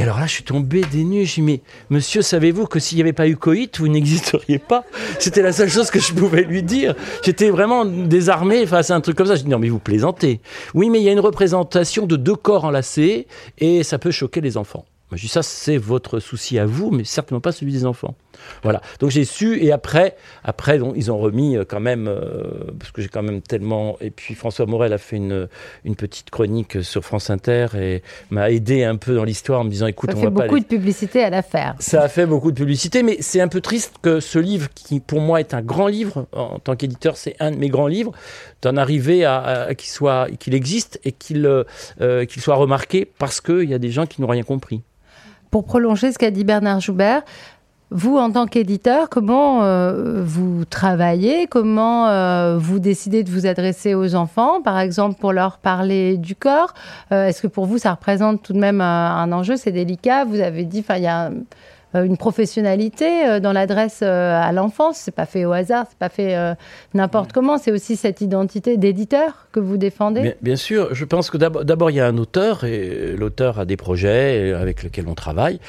Et alors là, je suis tombé des nues. J'ai dit, mais monsieur, savez-vous que s'il n'y avait pas eu coït, vous n'existeriez pas? C'était la seule chose que je pouvais lui dire. J'étais vraiment désarmé face à un truc comme ça. Je dis, non, mais vous plaisantez. Oui, mais il y a une représentation de deux corps enlacés et ça peut choquer les enfants. Je dis ça, c'est votre souci à vous, mais certainement pas celui des enfants. Voilà. Donc j'ai su et après, après ils ont remis euh, quand même euh, parce que j'ai quand même tellement et puis François Morel a fait une, une petite chronique sur France Inter et m'a aidé un peu dans l'histoire en me disant écoute, ça on fait va beaucoup de publicité à l'affaire. Ça a fait beaucoup de publicité, mais c'est un peu triste que ce livre qui pour moi est un grand livre en tant qu'éditeur, c'est un de mes grands livres, d'en arriver à, qu'il soit qu'il existe et qu'il euh, qu'il soit remarqué parce qu'il y a des gens qui n'ont rien compris pour prolonger ce qu'a dit Bernard Joubert, vous, en tant qu'éditeur, comment euh, vous travaillez? Comment euh, vous décidez de vous adresser aux enfants, par exemple, pour leur parler du corps? Euh, Est-ce que pour vous, ça représente tout de même un, enjeu? C'est délicat. Vous avez dit, il y a une professionnalité dans l'adresse à l'enfance. C'est pas fait au hasard, c'est pas fait n'importe comment. C'est aussi cette identité d'éditeur que vous défendez? Bien, bien, sûr, je pense que d'abord il y a un auteur et l'auteur a des projets avec lesquels on travaille.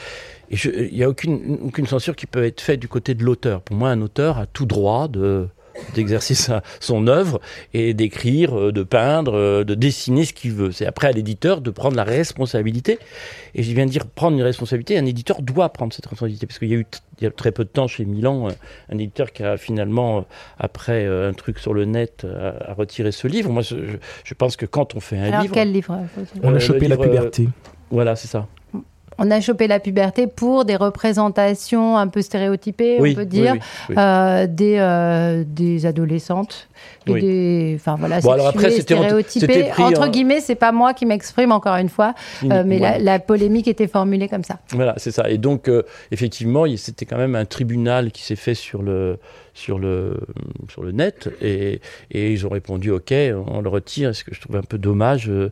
Et il n'y a aucune, aucune censure qui peut être faite du côté de l'auteur. Pour moi, un auteur a tout droit de d'exercer son œuvre et d'écrire, euh, de peindre, euh, de dessiner ce qu'il veut. C'est après à l'éditeur de prendre la responsabilité. Et je viens de dire prendre une responsabilité. Un éditeur doit prendre cette responsabilité parce qu'il y a eu il y a très peu de temps chez Milan euh, un éditeur qui a finalement après un truc sur le net a, retiré ce livre. Moi, je, je, pense que quand on fait un Alors livre, quel livre On a chopé la puberté. Voilà, c'est ça on a chopé la puberté pour des représentations un peu stéréotypées, on peut dire, euh, des, euh, des adolescentes. Et des, enfin voilà, bon, alors après, stéréotypé. Entre guillemets, c'est pas moi qui m'exprime encore une fois, euh, mais la, la, polémique était formulée comme ça. Voilà, c'est ça. Et donc, effectivement, c'était quand même un tribunal qui s'est fait sur le, sur le, sur le net et, et, ils ont répondu OK, on le retire, ce que je trouve un peu dommage. Euh,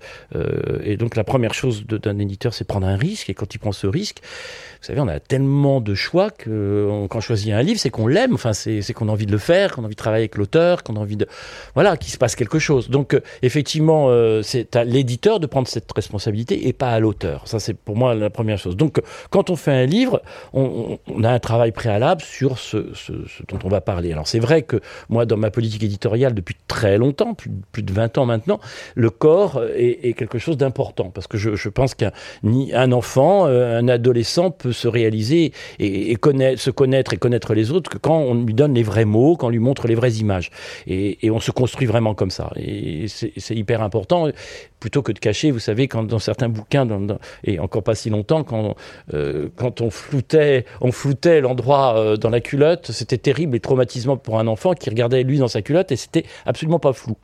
et donc la première chose d'un éditeur, c'est prendre un risque et quand il prend ce risque, savez, on a tellement de choix que quand on choisit un livre, c'est qu'on l'aime, enfin c'est qu'on a envie de le faire, qu'on a envie de travailler avec l'auteur, qu'on a envie de voilà, qu'il se passe quelque chose. Donc euh, effectivement, euh, c'est à l'éditeur de prendre cette responsabilité et pas à l'auteur. Ça c'est pour moi la première chose. Donc quand on fait un livre, on, on a un travail préalable sur ce, dont on va parler. Alors c'est vrai que moi dans ma politique éditoriale depuis très longtemps, plus, de 20 ans maintenant, le corps est, quelque chose d'important parce que je, je pense qu'un un enfant, euh, un adolescent peut se réaliser et, se connaître et connaître les autres que quand on lui donne les vrais mots, quand on lui montre les vraies images. Et, on se construit vraiment comme ça. Et c'est hyper important plutôt que de cacher, vous savez, quand dans certains bouquins, et encore pas si longtemps, quand, euh, quand on floutait, on floutait l'endroit euh, dans la culotte, c'était terrible et traumatisant pour un enfant qui regardait lui dans sa culotte et c'était absolument pas flou.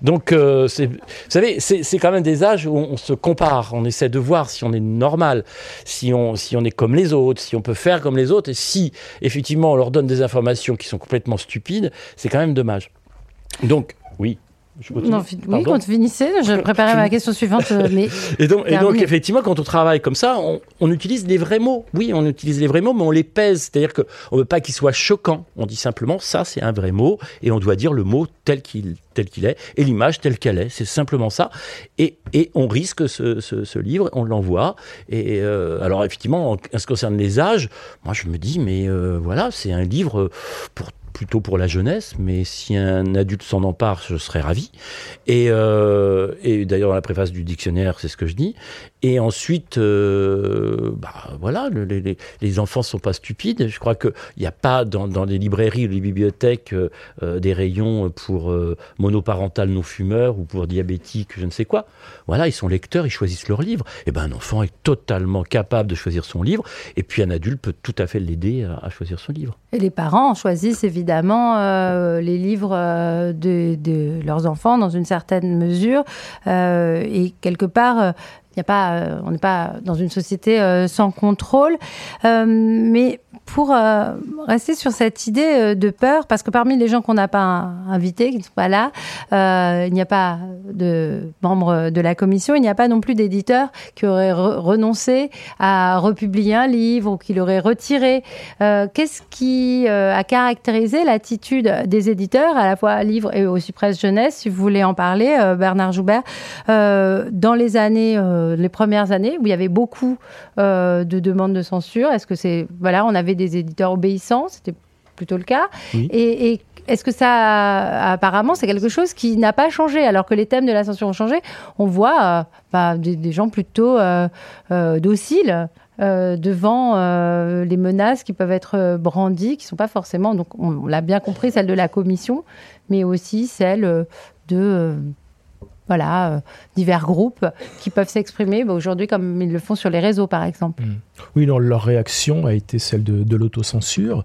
Donc, euh, vous savez, c'est quand même des âges où on, se compare, on essaie de voir si on est normal, si on, si on est comme les autres, si on peut faire comme les autres, et si effectivement on leur donne des informations qui sont complètement stupides, c'est quand même dommage. Donc, oui, non, oui, quand tu finissais, je préparais ma question suivante. Euh, mais et, donc, et donc, effectivement, quand on travaille comme ça, on, utilise les vrais mots. Oui, on utilise les vrais mots, mais on les pèse. C'est-à-dire qu'on ne veut pas qu'ils soient choquants. On dit simplement, ça, c'est un vrai mot, et on doit dire le mot tel qu'il tel qu'il est, et l'image telle qu'elle est. C'est simplement ça. Et, et on risque ce, ce, livre, on l'envoie. Et euh, alors, effectivement, en, ce qui concerne les âges, moi, je me dis, mais euh, voilà, c'est un livre pour plutôt pour la jeunesse, mais si un adulte s'en empare, je serais ravi. Et, euh, d'ailleurs, dans la préface du dictionnaire, c'est ce que je dis. Et ensuite, euh, bah, voilà, les, les, enfants sont pas stupides. Je crois qu'il n'y a pas dans, les librairies ou les bibliothèques euh, des rayons pour monoparental non fumeurs ou pour diabétiques, je ne sais quoi. Voilà, ils sont lecteurs, ils choisissent leur livre. Et ben un enfant est totalement capable de choisir son livre. Et puis un adulte peut tout à fait l'aider à, à choisir son livre. Et les parents choisissent évidemment évidemment les livres de, de, leurs enfants dans une certaine mesure. et quelque part, il a pas, euh, on n'est pas dans une société euh, sans contrôle. Euh, mais pour rester sur cette idée de peur, parce que parmi les gens qu'on n'a pas invités, qui ne sont pas là, il n'y a pas de membres de la commission, il n'y a pas non plus d'éditeurs qui auraient renoncé à republier un livre ou qui l'auraient retiré. Qu'est-ce qui a caractérisé l'attitude des éditeurs, à la fois livre et aussi presse jeunesse, si vous voulez en parler, Bernard Joubert, dans les années euh, les premières années où il y avait beaucoup euh, de demandes de censure? Est-ce que c'est voilà, on avait des éditeurs obéissants, c'était plutôt le cas. Et, est-ce que ça, apparemment, c'est quelque chose qui n'a pas changé alors que les thèmes de la censure ont changé? On voit euh, bah, des, gens plutôt dociles. devant les menaces qui peuvent être brandies, qui ne sont pas forcément, donc on, l'a bien compris, celles de la commission, mais aussi celles de voilà, euh, divers groupes qui peuvent s'exprimer bah, aujourd'hui comme ils le font sur les réseaux, par exemple. Mmh. Oui, leur réaction a été celle de l'autocensure.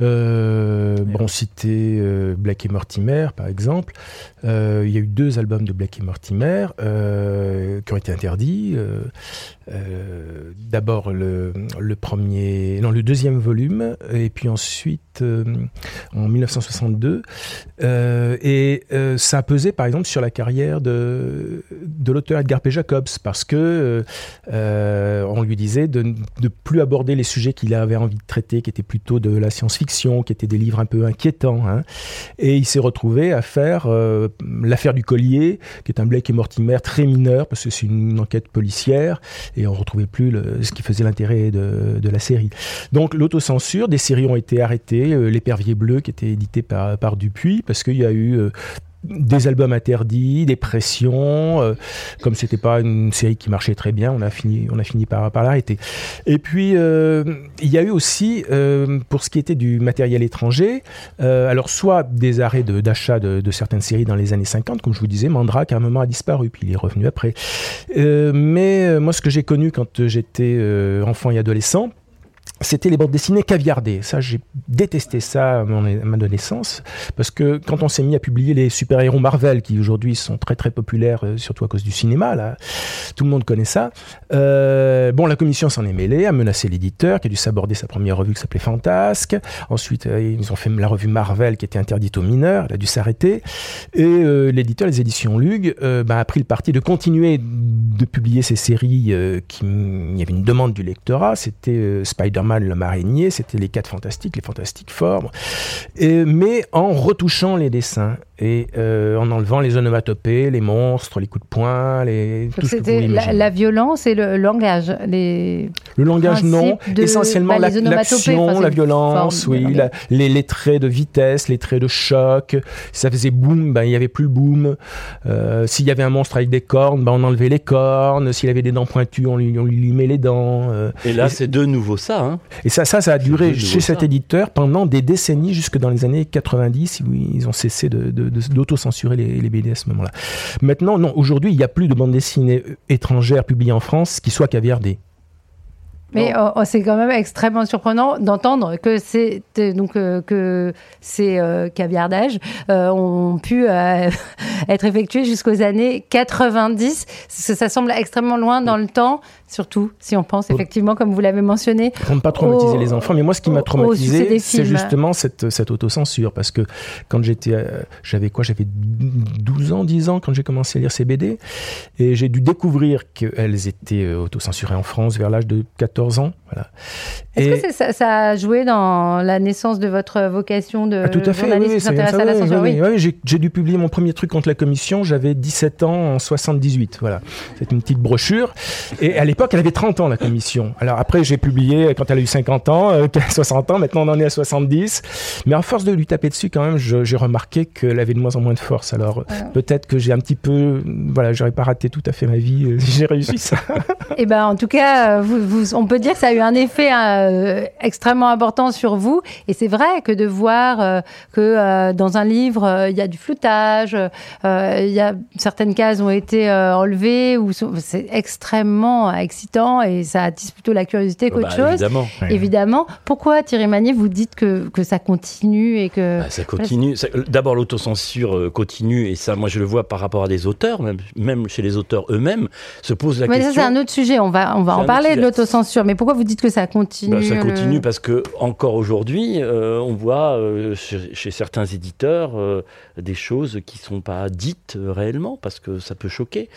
Euh, bon, citer euh, Black et Mortimer, par exemple. Euh, il y a eu deux albums de Black et Mortimer euh, qui ont été interdits. D'abord le, le, premier, non, le deuxième volume, et puis ensuite en 1962. et ça a pesé, par exemple, sur la carrière de, de l'auteur Edgar P. Jacobs, parce que on lui disait de ne plus aborder les sujets qu'il avait envie de traiter, qui étaient plutôt de la science-fiction qui étaient des livres un peu inquiétants. Hein. Et il s'est retrouvé à faire euh, l'affaire du collier, qui est un Blake et Mortimer très mineur, parce que c'est une enquête policière, et on ne retrouvait plus ce qui faisait l'intérêt de, de, la série. Donc l'autocensure, des séries ont été arrêtées, euh, L'épervier bleu, qui était édité par, par Dupuis, parce qu'il y a eu euh, des albums interdits, des pressions. Euh, comme c'était pas une série qui marchait très bien, on a fini, on a fini par, par l'arrêter. Et puis euh, il y a eu aussi, euh, pour ce qui était du matériel étranger, alors soit des arrêts d'achat de, de, certaines séries dans les années 50, comme je vous disais, Mandrake à un moment a disparu, puis il est revenu après. mais moi, ce que j'ai connu quand j'étais enfant et adolescent, c'était les bandes dessinées caviardées. Ça, j'ai détesté ça à, ma adolescence, parce que quand on s'est mis à publier les super-héros Marvel, qui aujourd'hui sont très très populaires, euh, surtout à cause du cinéma, là, tout le monde connaît ça. Euh, bon, la commission s'en est mêlée, a menacé l'éditeur, qui a dû s'aborder sa première revue qui s'appelait Fantasque. Ensuite, euh, ils ont fait la revue Marvel, qui était interdite aux mineurs, elle a dû s'arrêter. Et l'éditeur, les éditions Lug, bah, a pris le parti de continuer de publier ces séries qui, il y avait une demande du lectorat, c'était Spider le marinier, c'était les quatre fantastiques, les fantastiques formes, mais en retouchant les dessins et euh, en enlevant les onomatopées, les monstres, les coups de poing, les tout C'était la, violence et le langage. Les le langage, non. Essentiellement bah, l'action, la, violence, oui. les, traits de vitesse, les traits de choc. Si ça faisait boum, ben, il n'y avait plus le boom. Euh, s'il y avait un monstre avec des cornes, ben, on enlevait les cornes. S'il avait des dents pointues, on lui, on lui limait les dents. Euh. et là, c'est de nouveau ça. Hein. Et ça, ça, ça a duré chez cet éditeur pendant des décennies, jusque dans les années 90, où ils ont cessé de d'auto-censurer les, les, BD à ce moment-là. Maintenant, non, aujourd'hui, il n'y a plus de bande dessinée étrangère publiée en France qui soit caviardée. Mais oh, oh, c'est quand même extrêmement surprenant d'entendre que c'est donc euh, que ces euh, caviardages euh, ont pu être effectués jusqu'aux années 90. Ça semble extrêmement loin dans le temps surtout si on pense effectivement, comme vous l'avez mentionné. Pour ne pas traumatiser les enfants, mais moi ce qui m'a traumatisé, c'est justement cette, cette autocensure, parce que quand j'étais, euh, j'avais quoi? J'avais 12 ans, 10 ans quand j'ai commencé à lire ces BD, et j'ai dû découvrir qu'elles étaient euh, autocensurées en France vers l'âge de 14 ans. Voilà. Est-ce que ça, ça, a joué dans la naissance de votre vocation de ah, tout à fait, journaliste oui, qui s'intéresse à la censure? Oui, oui j'ai dû publier mon premier truc contre la commission, j'avais 17 ans en 78. Voilà, c'est une petite brochure, et à l'époque, elle avait 30 ans, la commission. Alors après, j'ai publié quand elle a eu 50 ans, 60 euh, ans, maintenant on en est à 70. Mais à force de lui taper dessus, quand même, j'ai remarqué qu'elle avait de moins en moins de force. Alors peut-être que j'ai un petit peu, voilà, j'aurais pas raté tout à fait ma vie euh, j'ai réussi ça. Et eh ben, en tout cas, vous, on peut dire que ça a eu un effet euh, extrêmement important sur vous. Et c'est vrai que de voir que dans un livre, il y a du floutage, il y a certaines cases ont été enlevées, ou c'est extrêmement excitant et ça attise plutôt la curiosité qu'autre Bah, chose. Évidemment. Pourquoi Thierry Magnier, vous dites que, que ça continue et que. Bah, ça continue. D'abord, l'autocensure euh, continue, et ça, moi, je le vois par rapport à des auteurs, même, même chez les auteurs eux-mêmes, se pose la Mais ça, question. c'est un autre sujet. On va, on va en parler de l'autocensure. Mais pourquoi vous dites que ça continue Bah, ça le- continue parce que encore aujourd'hui, euh, on voit euh, chez, chez certains éditeurs euh, des choses qui sont pas dites réellement parce que ça peut choquer.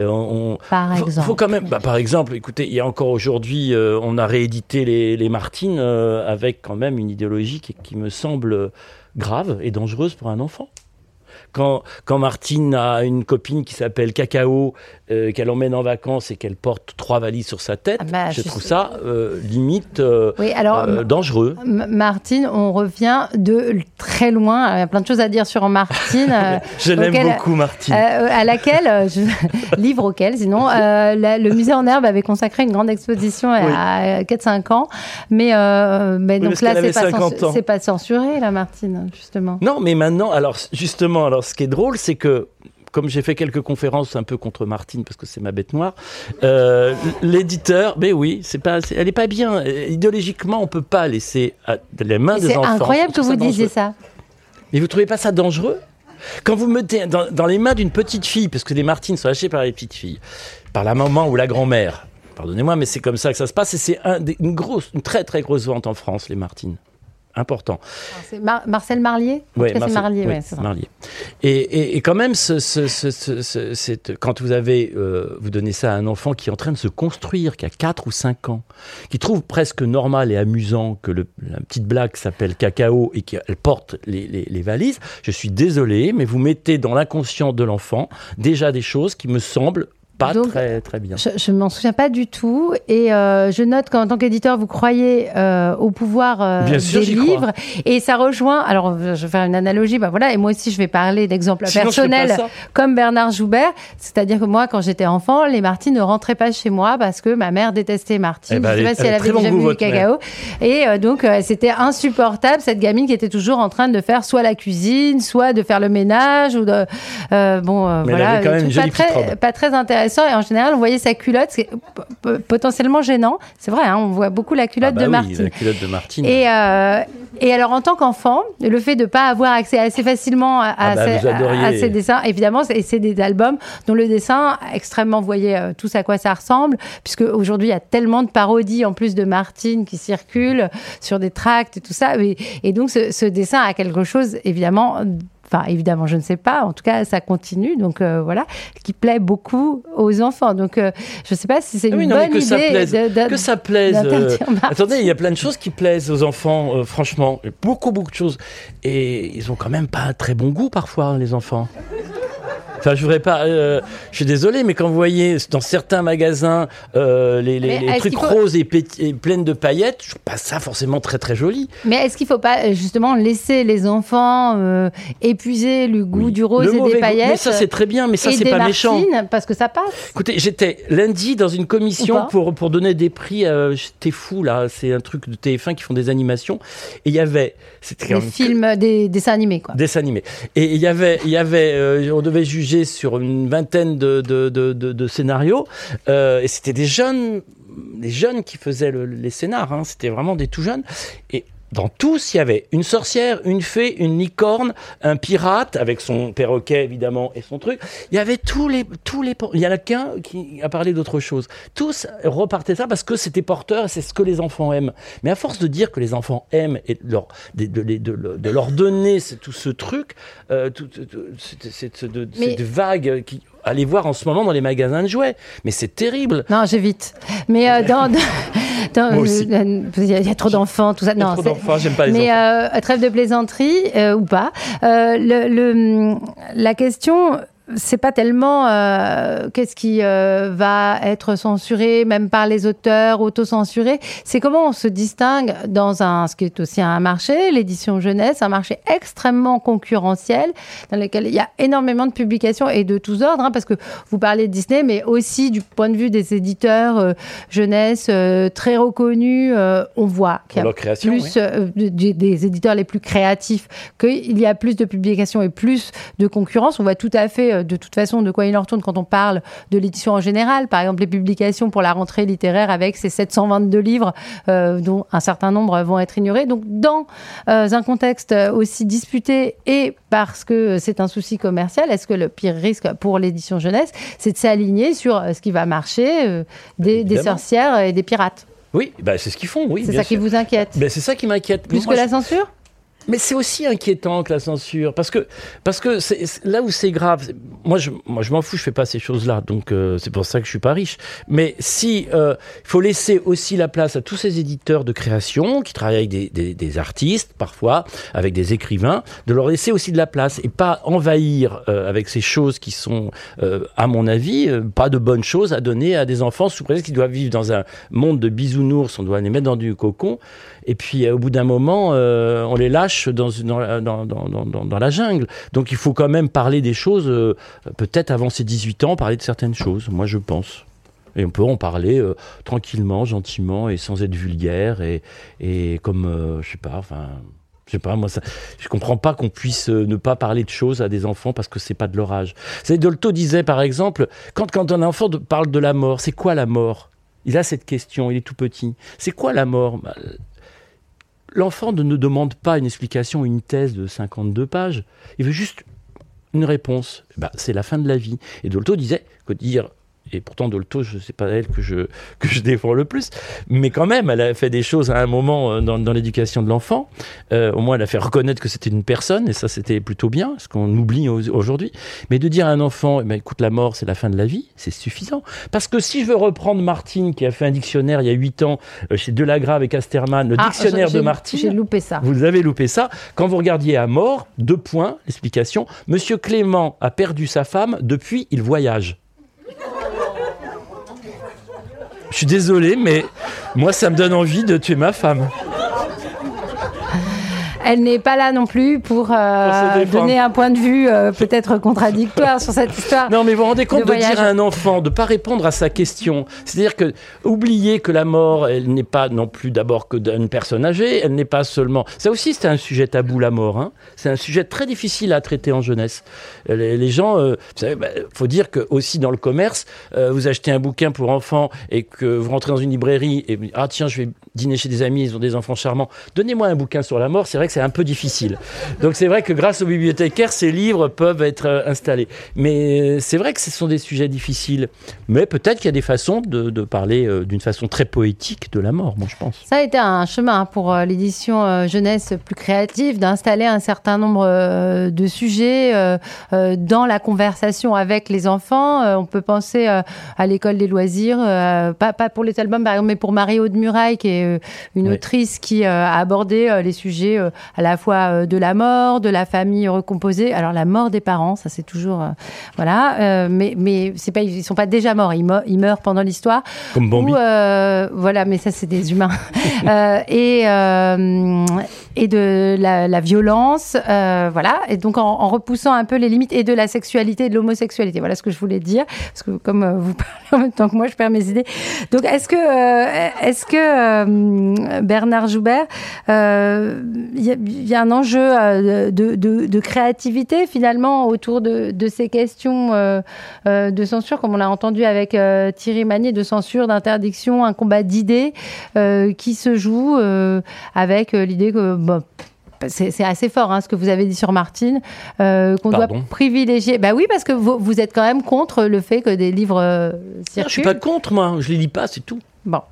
On, Par faut- exemple. faut quand même, bah, par exemple, écoutez, il y a encore aujourd'hui, euh, on a réédité les, Martines euh, avec quand même une idéologie qui me semble grave et dangereuse pour un enfant. Quand, quand Martine a une copine qui s'appelle Cacao, euh, qu'elle emmène en vacances et qu'elle porte trois valises sur sa tête, Ah bah, je je trouve sais. ça euh, limite euh, Oui, alors. dangereux. Martine, on revient de très loin. Il y a plein de choses à dire sur Martine. Je l'aime beaucoup, Martine. à laquelle, je- livre auquel, sinon, la- le musée en herbe avait consacré une grande exposition Oui. à 4-5 ans. Mais, mais Oui, donc là, c'est pas, 50 censu- ans. c'est pas censuré, la Martine, justement. Non, mais maintenant, alors justement, alors ce qui est drôle, c'est que comme j'ai fait quelques conférences un peu contre Martine parce que c'est ma bête noire, euh, l'éditeur, mais oui, c'est pas, c'est- elle est pas bien. Euh, Idéologiquement, on peut pas laisser à les mains des C'est enfants. incroyable Je que vous disiez ça. Mais vous trouvez pas ça dangereux? Quand vous mettez dans, dans les mains d'une petite fille, parce que les Martines sont achetées par les petites filles, par la maman ou la grand-mère. Pardonnez-moi, mais c'est comme ça que ça se passe et c'est un une grosse, une très très grosse vente en France, les Martines. Important. Mar- Marcel Marlier c'est Marcel- Marlier, oui, ouais, c'est ça. Marlier. Et, et- et quand même, ce, ce- ce- quand vous avez, euh, vous donnez ça à un enfant qui est en train de se construire, qui a 4 ou 5 ans, qui trouve presque normal et amusant que le- la petite blague s'appelle cacao et qu'elle porte les, les- les valises, je suis désolé, mais vous mettez dans l'inconscient de l'enfant déjà des choses qui me semblent pas Donc, très, très bien. Je, ne m'en souviens pas du tout. Et euh, je note qu'en tant qu'éditeur, vous croyez euh, au pouvoir euh, Bien sûr, des crois. livres. Et ça rejoint. Alors, je vais faire une analogie. Bah voilà. Et moi aussi, je vais parler d'exemples personnels comme Bernard Joubert. C'est-à-dire que moi, quand j'étais enfant, les Martines ne rentraient pas chez moi parce que ma mère détestait Martine. Eh ben, je ne sais pas si elle avait déjà vu du cacao. Et euh, donc, c'était insupportable cette gamine qui était toujours en train de faire soit la cuisine, soit de faire le ménage ou de bon Mais voilà avait quand des même une trucs jolie pas petite très robe. pas très intéressant et en général on voyait sa culotte c'est potentiellement gênant c'est vrai hein, on voit beaucoup la culotte Ah bah de oui, Martine la culotte de Martine. et, euh, et alors, en tant qu'enfant, le fait de ne pas avoir accès assez facilement à, Ah bah, à- dessins, évidemment, c'est c'est des albums dont le dessin extrêmement, vous voyez euh, tous à quoi ça ressemble, puisque aujourd'hui, il y a tellement de parodies en plus de Martine qui circulent sur des tracts et tout ça. Et, et donc, ce, ce dessin a quelque chose, évidemment. Enfin, évidemment, je ne sais pas. En tout cas, ça continue. Donc, euh, voilà, qui plaît beaucoup aux enfants. Donc, euh, je ne sais pas si c'est Ah une oui, non, bonne que ça idée plaise, de- que ça plaise. euh, attendez, il y a plein de choses qui plaisent aux enfants, euh, franchement, beaucoup beaucoup de choses. Et ils ont quand même pas un très bon goût parfois, hein, les enfants. Enfin, je voudrais pas. euh, je suis désolé, mais quand vous voyez dans certains magasins euh, les, trucs faut- roses et, et pleines de paillettes, je trouve pas ça forcément très très joli. Mais est-ce qu'il ne faut pas euh, justement laisser les enfants euh, épuiser le goût Oui. du rose Le et des paillettes Mais ça c'est très bien, mais ça c'est pas méchant. Parce que ça passe. Écoutez, j'étais lundi dans une commission pour, pour donner des prix. T'es fou là, c'est un truc de TF1 qui font des animations. Et il y avait. C'était Des que- films, des dessins animés, quoi. Dessin animé. Et il y avait, il y avait, on devait juger sur une vingtaine de, de, de, scénarios, euh, et c'était des jeunes, des jeunes qui faisaient le- les scénars. Hein, c'était vraiment des tout jeunes. Et dans tous, il y avait une sorcière, une fée, une licorne, un pirate avec son perroquet évidemment et son truc. Il y avait tous les, tous les. Il y en a qu'un qui a parlé d'autre chose. Tous repartaient ça parce que c'était porteur et c'est ce que les enfants aiment. Mais à force de dire que les enfants aiment et de leur, de, de, de- leur donner tout ce truc, euh, tout, tout- tout- cette, cette- de- Mais- cette vague qui. Allez voir en ce moment dans les magasins de jouets. Mais c'est terrible. Non, j'évite. Mais euh, dans, euh, il y, a- il y a trop d'enfants, tout ça. Il y a Non, trop d'enfants, j'aime pas les Mais enfants. euh, trêve de plaisanterie euh, ou pas. le, le- la question, c'est pas tellement euh, qu'est-ce qui euh, va être censuré, même par les auteurs, autocensuré. C'est comment on se distingue dans un, ce qui est aussi un marché, l'édition jeunesse, un marché extrêmement concurrentiel, dans lequel il y a énormément de publications et de tous ordres, hein, parce que vous parlez de Disney, mais aussi du point de vue des éditeurs euh, jeunesse très reconnus, on voit qu'il y a création. plus de- de- des éditeurs les plus créatifs, qu'il y a plus de publications et plus de concurrence. On voit tout à fait euh, euh, de toute façon de quoi il en retourne quand on parle de l'édition en général. Par exemple, les publications pour la rentrée littéraire avec ces 722 livres euh, dont un certain nombre vont être ignorés. Donc, dans euh, un contexte aussi disputé et parce que c'est un souci commercial, est-ce que le pire risque pour l'édition jeunesse, c'est de s'aligner sur ce qui va marcher, des, des sorcières et des pirates? Oui, bah c'est ce qu'ils font, oui. C'est ça qui vous inquiète. Ben, c'est ça qui m'inquiète. Plus que la censure? Mais c'est aussi inquiétant que la censure, parce que, parce que c'est, là où c'est grave, moi je, moi je m'en fous, je fais pas ces choses-là, donc euh, c'est pour ça que je suis pas riche. Mais si euh, il faut laisser aussi la place à tous ces éditeurs de création qui travaillent avec des, des, des artistes parfois, avec des écrivains, de leur laisser aussi de la place et pas envahir euh, avec ces choses qui sont, à mon avis, pas de bonnes choses à donner à des enfants sous prétexte qu'ils doivent vivre dans un monde de bisounours, on doit les mettre dans du cocon et puis euh, au bout d'un moment, euh, on les lâche dans, la jungle. Donc il faut quand même parler des choses, euh, peut-être avant ses 18 ans, parler de certaines choses, moi je pense. Et on peut en parler tranquillement, gentiment et sans être vulgaire et, comme, je sais pas. Je sais pas, moi, ça, je comprends pas qu'on puisse ne pas parler de choses à des enfants parce que c'est pas de leur âge. C'est Dolto disait, par exemple, quand, quand un enfant parle de la mort, c'est quoi la mort? Il a cette question, il est tout petit. C'est quoi la mort? Bah, l'enfant ne demande pas une explication, une thèse de 52 pages. Il veut juste une réponse. Bah, c'est la fin de la vie. Et Dolto disait que dire et pourtant Dolto, je sais pas elle que je que je défends le plus, mais quand même, elle a fait des choses à un moment euh, dans, dans l'éducation de l'enfant. Euh, au moins, elle a fait reconnaître que c'était une personne, et ça, c'était plutôt bien, ce qu'on oublie aujourd'hui. Mais de dire à un enfant, eh ben, écoute, la mort, c'est la fin de la vie, c'est suffisant. Parce que si je veux reprendre Martine, qui a fait un dictionnaire il y a huit ans euh, chez Delagrave et Casterman, le ah, dictionnaire de Martine, j'ai loupé ça. Vous avez loupé ça. Quand vous regardiez à mort, deux points, l'explication. Monsieur Clément a perdu sa femme depuis il voyage. Je suis désolé, mais moi, ça me donne envie de tuer ma femme elle n'est pas là non plus pour, euh, donner un point de vue euh, peut-être contradictoire sur cette histoire. Non, mais vous vous rendez compte de, dire à un enfant de ne pas répondre à sa question. C'est-à-dire que oublier que la mort, elle n'est pas non plus d'abord que d'une personne âgée, elle n'est pas seulement. Ça aussi, c'est un sujet tabou, la mort. Hein. C'est un sujet très difficile à traiter en jeunesse. Les, gens, euh, vous savez, bah, faut dire que aussi dans le commerce, vous achetez un bouquin pour enfants et que vous rentrez dans une librairie et ah tiens, je vais dîner chez des amis, ils ont des enfants charmants. Donnez-moi un bouquin sur la mort. C'est vrai que c'est un peu difficile. Donc c'est vrai que grâce aux bibliothécaires, ces livres peuvent être euh, installés. Mais euh, c'est vrai que ce sont des sujets difficiles. Mais peut-être qu'il y a des façons de, parler euh, d'une façon très poétique de la mort, moi je pense. Ça a été un chemin pour l'édition jeunesse plus créative d'installer un certain nombre de sujets dans la conversation avec les enfants. On peut penser à l'école des loisirs, pas, pas pour les albums par exemple, mais pour Marie-Aude Muraille, qui est une autrice qui a abordé les sujets à la fois euh, de la mort, de la famille recomposée. Alors la mort des parents, ça c'est toujours euh, voilà, euh, mais mais c'est pas ils sont pas déjà morts, ils, ils meurent pendant l'histoire. Comme Bambi. voilà, mais ça c'est des humains. et et de la, violence, voilà. Et donc en, repoussant un peu les limites et de la sexualité et de l'homosexualité. Voilà ce que je voulais dire, parce que comme vous parlez en même temps que moi, je perds mes idées. Donc est-ce que est-ce que Bernard Joubert, il y y a un enjeu euh, de, créativité finalement autour de, ces questions euh, euh, de censure, comme on l'a entendu avec Thierry Magnier, de censure, d'interdiction, un combat d'idées qui se joue avec l'idée que c'est assez fort hein, ce que vous avez dit sur Martine, qu'on doit privilégier. Bah oui, parce que vous, vous, êtes quand même contre le fait que des livres circulent. Non, je suis pas contre, moi. Je les lis pas, c'est tout. Bon.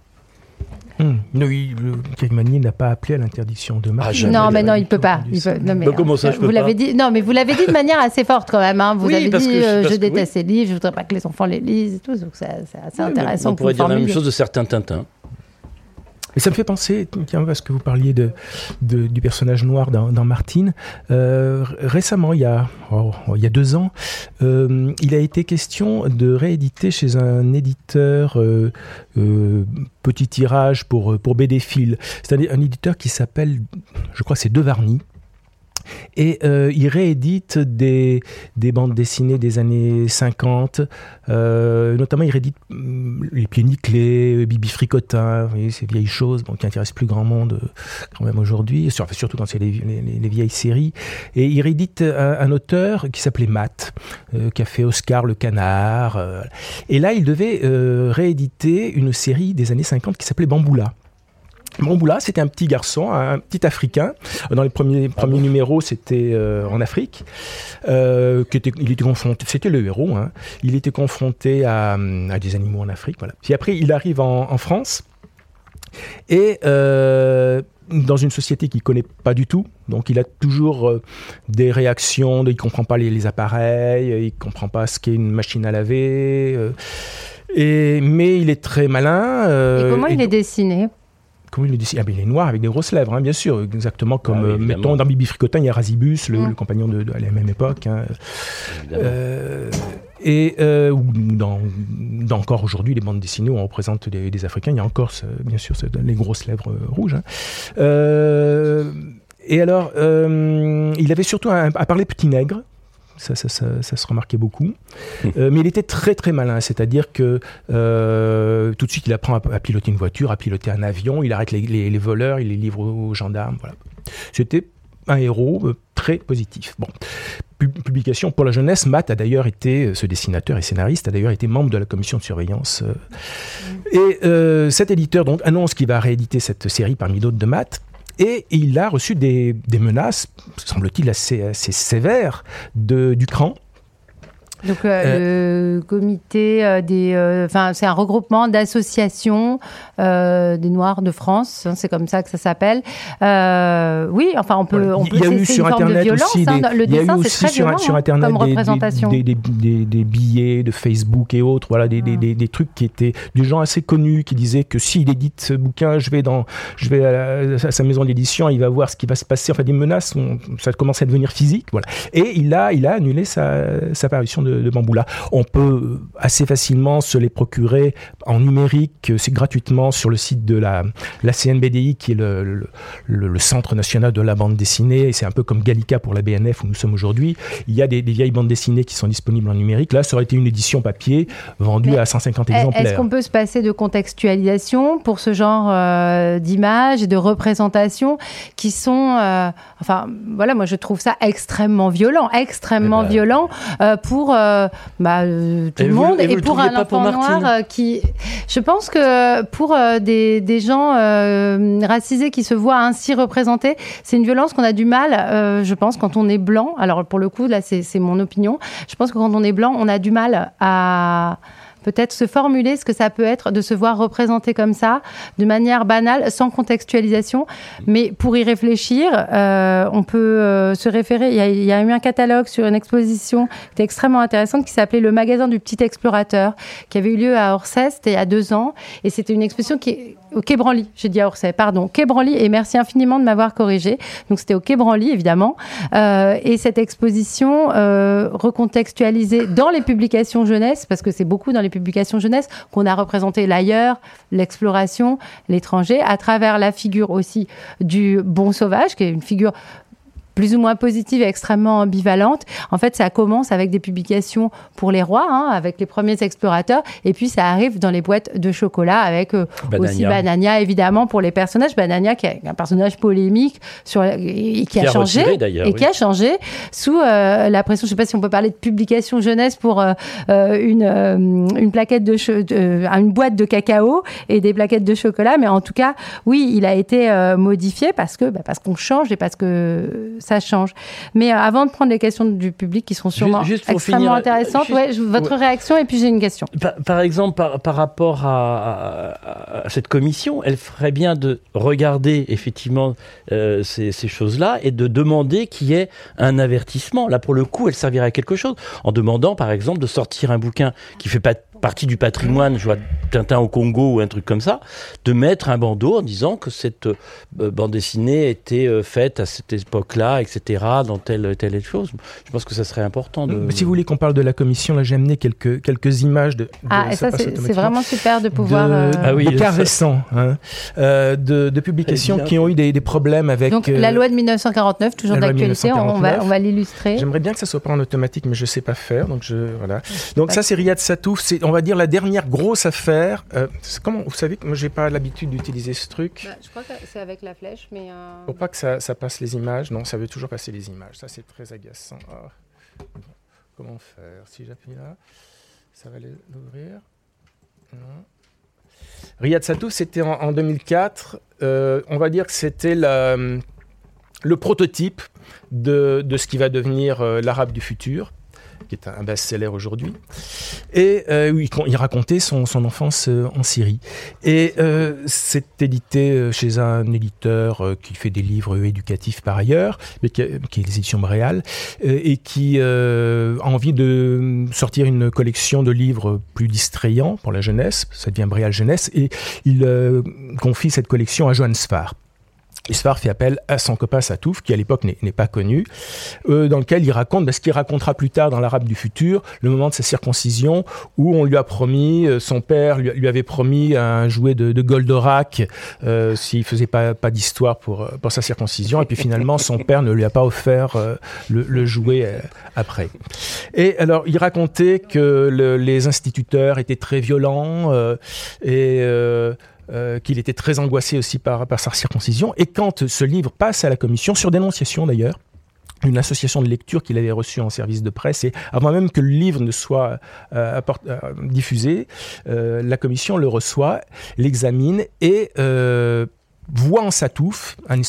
Hum. Non, il, n'a pas appelé à l'interdiction de marche. Ah, non, mais non, il ne peut pas. non, mais, comment ça, je vous l'avez dit. Non, mais vous l'avez dit de manière assez forte quand même. Hein. Vous avez dit, euh, je, déteste ces livres, je voudrais pas que les enfants les lisent et tout. Donc c'est assez intéressant. On pourrait dire la même chose de certains Tintins. Et ça me fait penser, parce que vous parliez du personnage noir dans, Martine. Euh, récemment, il y, a, oh, il y a deux ans, euh, il a été question de rééditer chez un éditeur euh, petit tirage pour, pour BD Phil. C'est un, un, éditeur qui s'appelle, je crois, c'est Devarny. Et euh, il réédite des, des bandes dessinées des années 50. Euh, notamment, il réédite mm, Les Pieds Nickelés, Bibi Fricotin, ces vieilles choses qui intéressent plus grand monde euh, quand même aujourd'hui, sur- surtout quand c'est les, les- les vieilles séries. Et il réédite un, auteur qui s'appelait Matt, euh, qui a fait Oscar le Canard. euh, et là, il devait euh, rééditer une série des années 50 qui s'appelait Bamboula. Bamboula, c'était un petit garçon, un petit Africain. Dans les premiers, premiers numéros, c'était euh, en Afrique. Euh, qui était, il était confronté, c'était le héros. hein. Il était confronté à, à des animaux en Afrique. Voilà. Puis après, il arrive en, en France et euh, dans une société qu'il connaît pas du tout. Donc, il a toujours des réactions. De, il comprend pas les, les appareils, il comprend pas ce qu'est une machine à laver. et, mais il est très malin. Et comment il est dessiné? Comment il le ah, ben, Il est noir avec des grosses lèvres, hein, bien sûr. Exactement comme, Ah oui, euh, mettons, dans Bibi Fricotin, il y a Razibus, le, Mm. le compagnon de, de- à la même époque. hein. Euh, et euh, ou dans, dans encore aujourd'hui, les bandes dessinées où on représente des, des Africains, il y a encore, ce- bien sûr, ce- les grosses lèvres euh, rouges. hein. Euh, et alors, euh, il avait surtout à parler petit nègre. Ça, ça, ça, ça se remarquait beaucoup. Euh, mais il était très très malin, c'est-à-dire que euh, tout de suite il apprend à, à piloter une voiture, à piloter un avion, il arrête les, les- les voleurs, il les livre aux, aux gendarmes. Voilà. C'était un héros euh, très positif. Bon. Pub- Publication pour la jeunesse, Matt a d'ailleurs été, ce dessinateur et scénariste, a d'ailleurs été membre de la commission de surveillance. euh. Et cet éditeur donc annonce qu'il va rééditer cette série parmi d'autres de Matt. Et il a reçu des, menaces, semble-t-il, assez, assez sévères de, du CRAN, Donc euh, le comité euh, des, euh, enfin c'est un regroupement d'associations euh, des Noirs de France, hein, c'est comme ça que ça s'appelle. Euh, oui, enfin on peut, on Il peut y a eu sur Internet aussi hein. le il y a eu dessin c'est aussi très sur, violent sur hein, Internet comme des, des- représentation. des, des- billets de Facebook et autres, voilà, des, des- Ah. des- des trucs qui étaient des gens assez connus qui disaient que s'il édite ce bouquin, je vais dans, je vais à, la- à sa maison d'édition, il va voir ce qui va se passer. Enfin, des menaces, on- ça commence à devenir physique, voilà. Et il a, il a annulé sa, sa parution de, de Bamboula. On peut assez facilement se les procurer en numérique, c'est gratuitement sur le site de la, la CNBDI, qui est le, le- le- le Centre national de la bande dessinée. Et C'est un peu comme Gallica pour la BNF où nous sommes aujourd'hui. Il y a des, des vieilles bandes dessinées qui sont disponibles en numérique. Là, ça aurait été une édition papier vendue Mais à 150 Est-ce exemplaires. qu'on peut se passer de contextualisation pour ce genre euh, d'images et de représentations qui sont, euh, enfin voilà, moi je trouve ça extrêmement violent, extrêmement Eh ben. violent euh, pour euh, bah, euh, tout Et le vous- monde et pour un pour enfant Martine noir euh, qui, je pense que pour des, des gens racisés qui se voient ainsi représentés, c'est une violence qu'on a du mal, je pense, quand on est blanc. Alors pour le coup, là c'est mon opinion. Je pense que quand on est blanc, on a du mal à peut-être se formuler ce que ça peut être de se voir représenté comme ça, de manière banale, sans contextualisation. Mais pour y réfléchir, euh, on peut euh, se référer. Il y, a, eu un catalogue sur une exposition qui était extrêmement intéressante qui s'appelait Le magasin du petit explorateur, qui avait eu lieu à Orsay, c'était il y a deux ans. Et c'était une exposition qui au Quai Branly, j'ai dit à Orsay, pardon, Quai Branly, et merci infiniment de m'avoir corrigé. Donc c'était au Quai Branly, évidemment. Euh, et cette exposition euh, recontextualisée dans les publications jeunesse, parce que c'est beaucoup dans les publications jeunesse qu'on a représenté l'ailleurs, l'exploration, l'étranger, à travers la figure aussi du bon sauvage, qui est une figure plus ou moins positive et extrêmement ambivalente. En fait, ça commence avec des publications pour les rois, hein, avec les premiers explorateurs, et puis ça arrive dans les boîtes de chocolat avec euh, aussi Banania. Évidemment, pour les personnages. Banania, qui est un personnage polémique sur, la- et qui, Qui a, a changé, retiré, et oui. qui a changé sous euh, la pression. Je ne sais pas si on peut parler de publication jeunesse pour euh, une, une plaquette de, de- une boîte de cacao et des plaquettes de chocolat, mais en tout cas, oui, il a été modifié parce que bah, parce qu'on change et parce que ça change. Mais euh, avant de prendre les questions du public qui sont sûrement juste extrêmement finir, euh, intéressantes, juste- ouais, je- votre ouais. réaction et puis j'ai une question. Par, par exemple, par, par rapport à, à- à cette commission, elle ferait bien de regarder effectivement euh, ces, ces choses-là et de demander qu'il y ait un avertissement. Là, pour le coup, elle servirait à quelque chose en demandant, par exemple, de sortir un bouquin qui fait pas partie du patrimoine, je vois Tintin au Congo ou un truc comme ça, de mettre un bandeau en disant que cette euh, bande dessinée était euh, faite à cette époque-là, etc., dans telle telle chose. Je pense que ça serait important. De... Si vous voulez qu'on parle de la commission, là j'ai amené quelques, quelques images de. de ah, et ça, c'est vraiment super de pouvoir. De, euh... ah oui, des cas récents hein, euh, de, de, publications qui ont eu des, des problèmes avec. Donc la loi de 1949, toujours d'actualité, on va, on va l'illustrer. J'aimerais bien que ça soit pas en automatique, mais je sais pas faire, donc je voilà. Donc ça, c'est Riyad Satouf, c'est on va dire la dernière grosse affaire. Euh, comment vous savez que moi j'ai pas l'habitude d'utiliser ce truc. Bah, je crois que c'est avec la flèche, mais. Euh... Pour pas que ça, ça, passe les images, non, ça veut toujours passer les images. Ça c'est très agaçant. Oh. Comment faire? Si j'appuie là, ça va l'ouvrir. Non. Riyad Satouf, c'était en, en, 2004. Euh, on va dire que c'était le prototype de, de, ce qui va devenir euh, l'arabe du futur qui est un best-seller aujourd'hui. Et euh, il, racontait son, enfance euh, en Syrie. Et euh, c'est édité euh, chez un éditeur qui fait des livres éducatifs par ailleurs, mais qui, qui est les éditions Bréal, et qui a envie de sortir une collection de livres plus distrayants pour la jeunesse. Ça devient Bréal Jeunesse. Et il confie cette collection à Johannes Sfar. Isfar fait appel à son copain Satouf, qui à l'époque n'est pas connu, euh, dans lequel il raconte ben, ce qu'il racontera plus tard dans l'Arabe du futur, le moment de sa circoncision, où on lui a promis, euh, son père lui, avait promis un jouet de, Goldorak euh, s'il faisait pas, pas d'histoire pour, pour sa circoncision, et puis finalement son père ne lui a pas offert euh, le, le, jouet euh, après. Et alors il racontait que le, les instituteurs étaient très violents et euh, qu'il était très angoissé aussi par, sa circoncision. Et quand ce livre passe à la commission, sur dénonciation d'ailleurs, une association de lecture qu'il avait reçue en service de presse, et avant même que le livre ne soit euh, euh, diffusé, la commission le reçoit, l'examine et voit en Satouf un,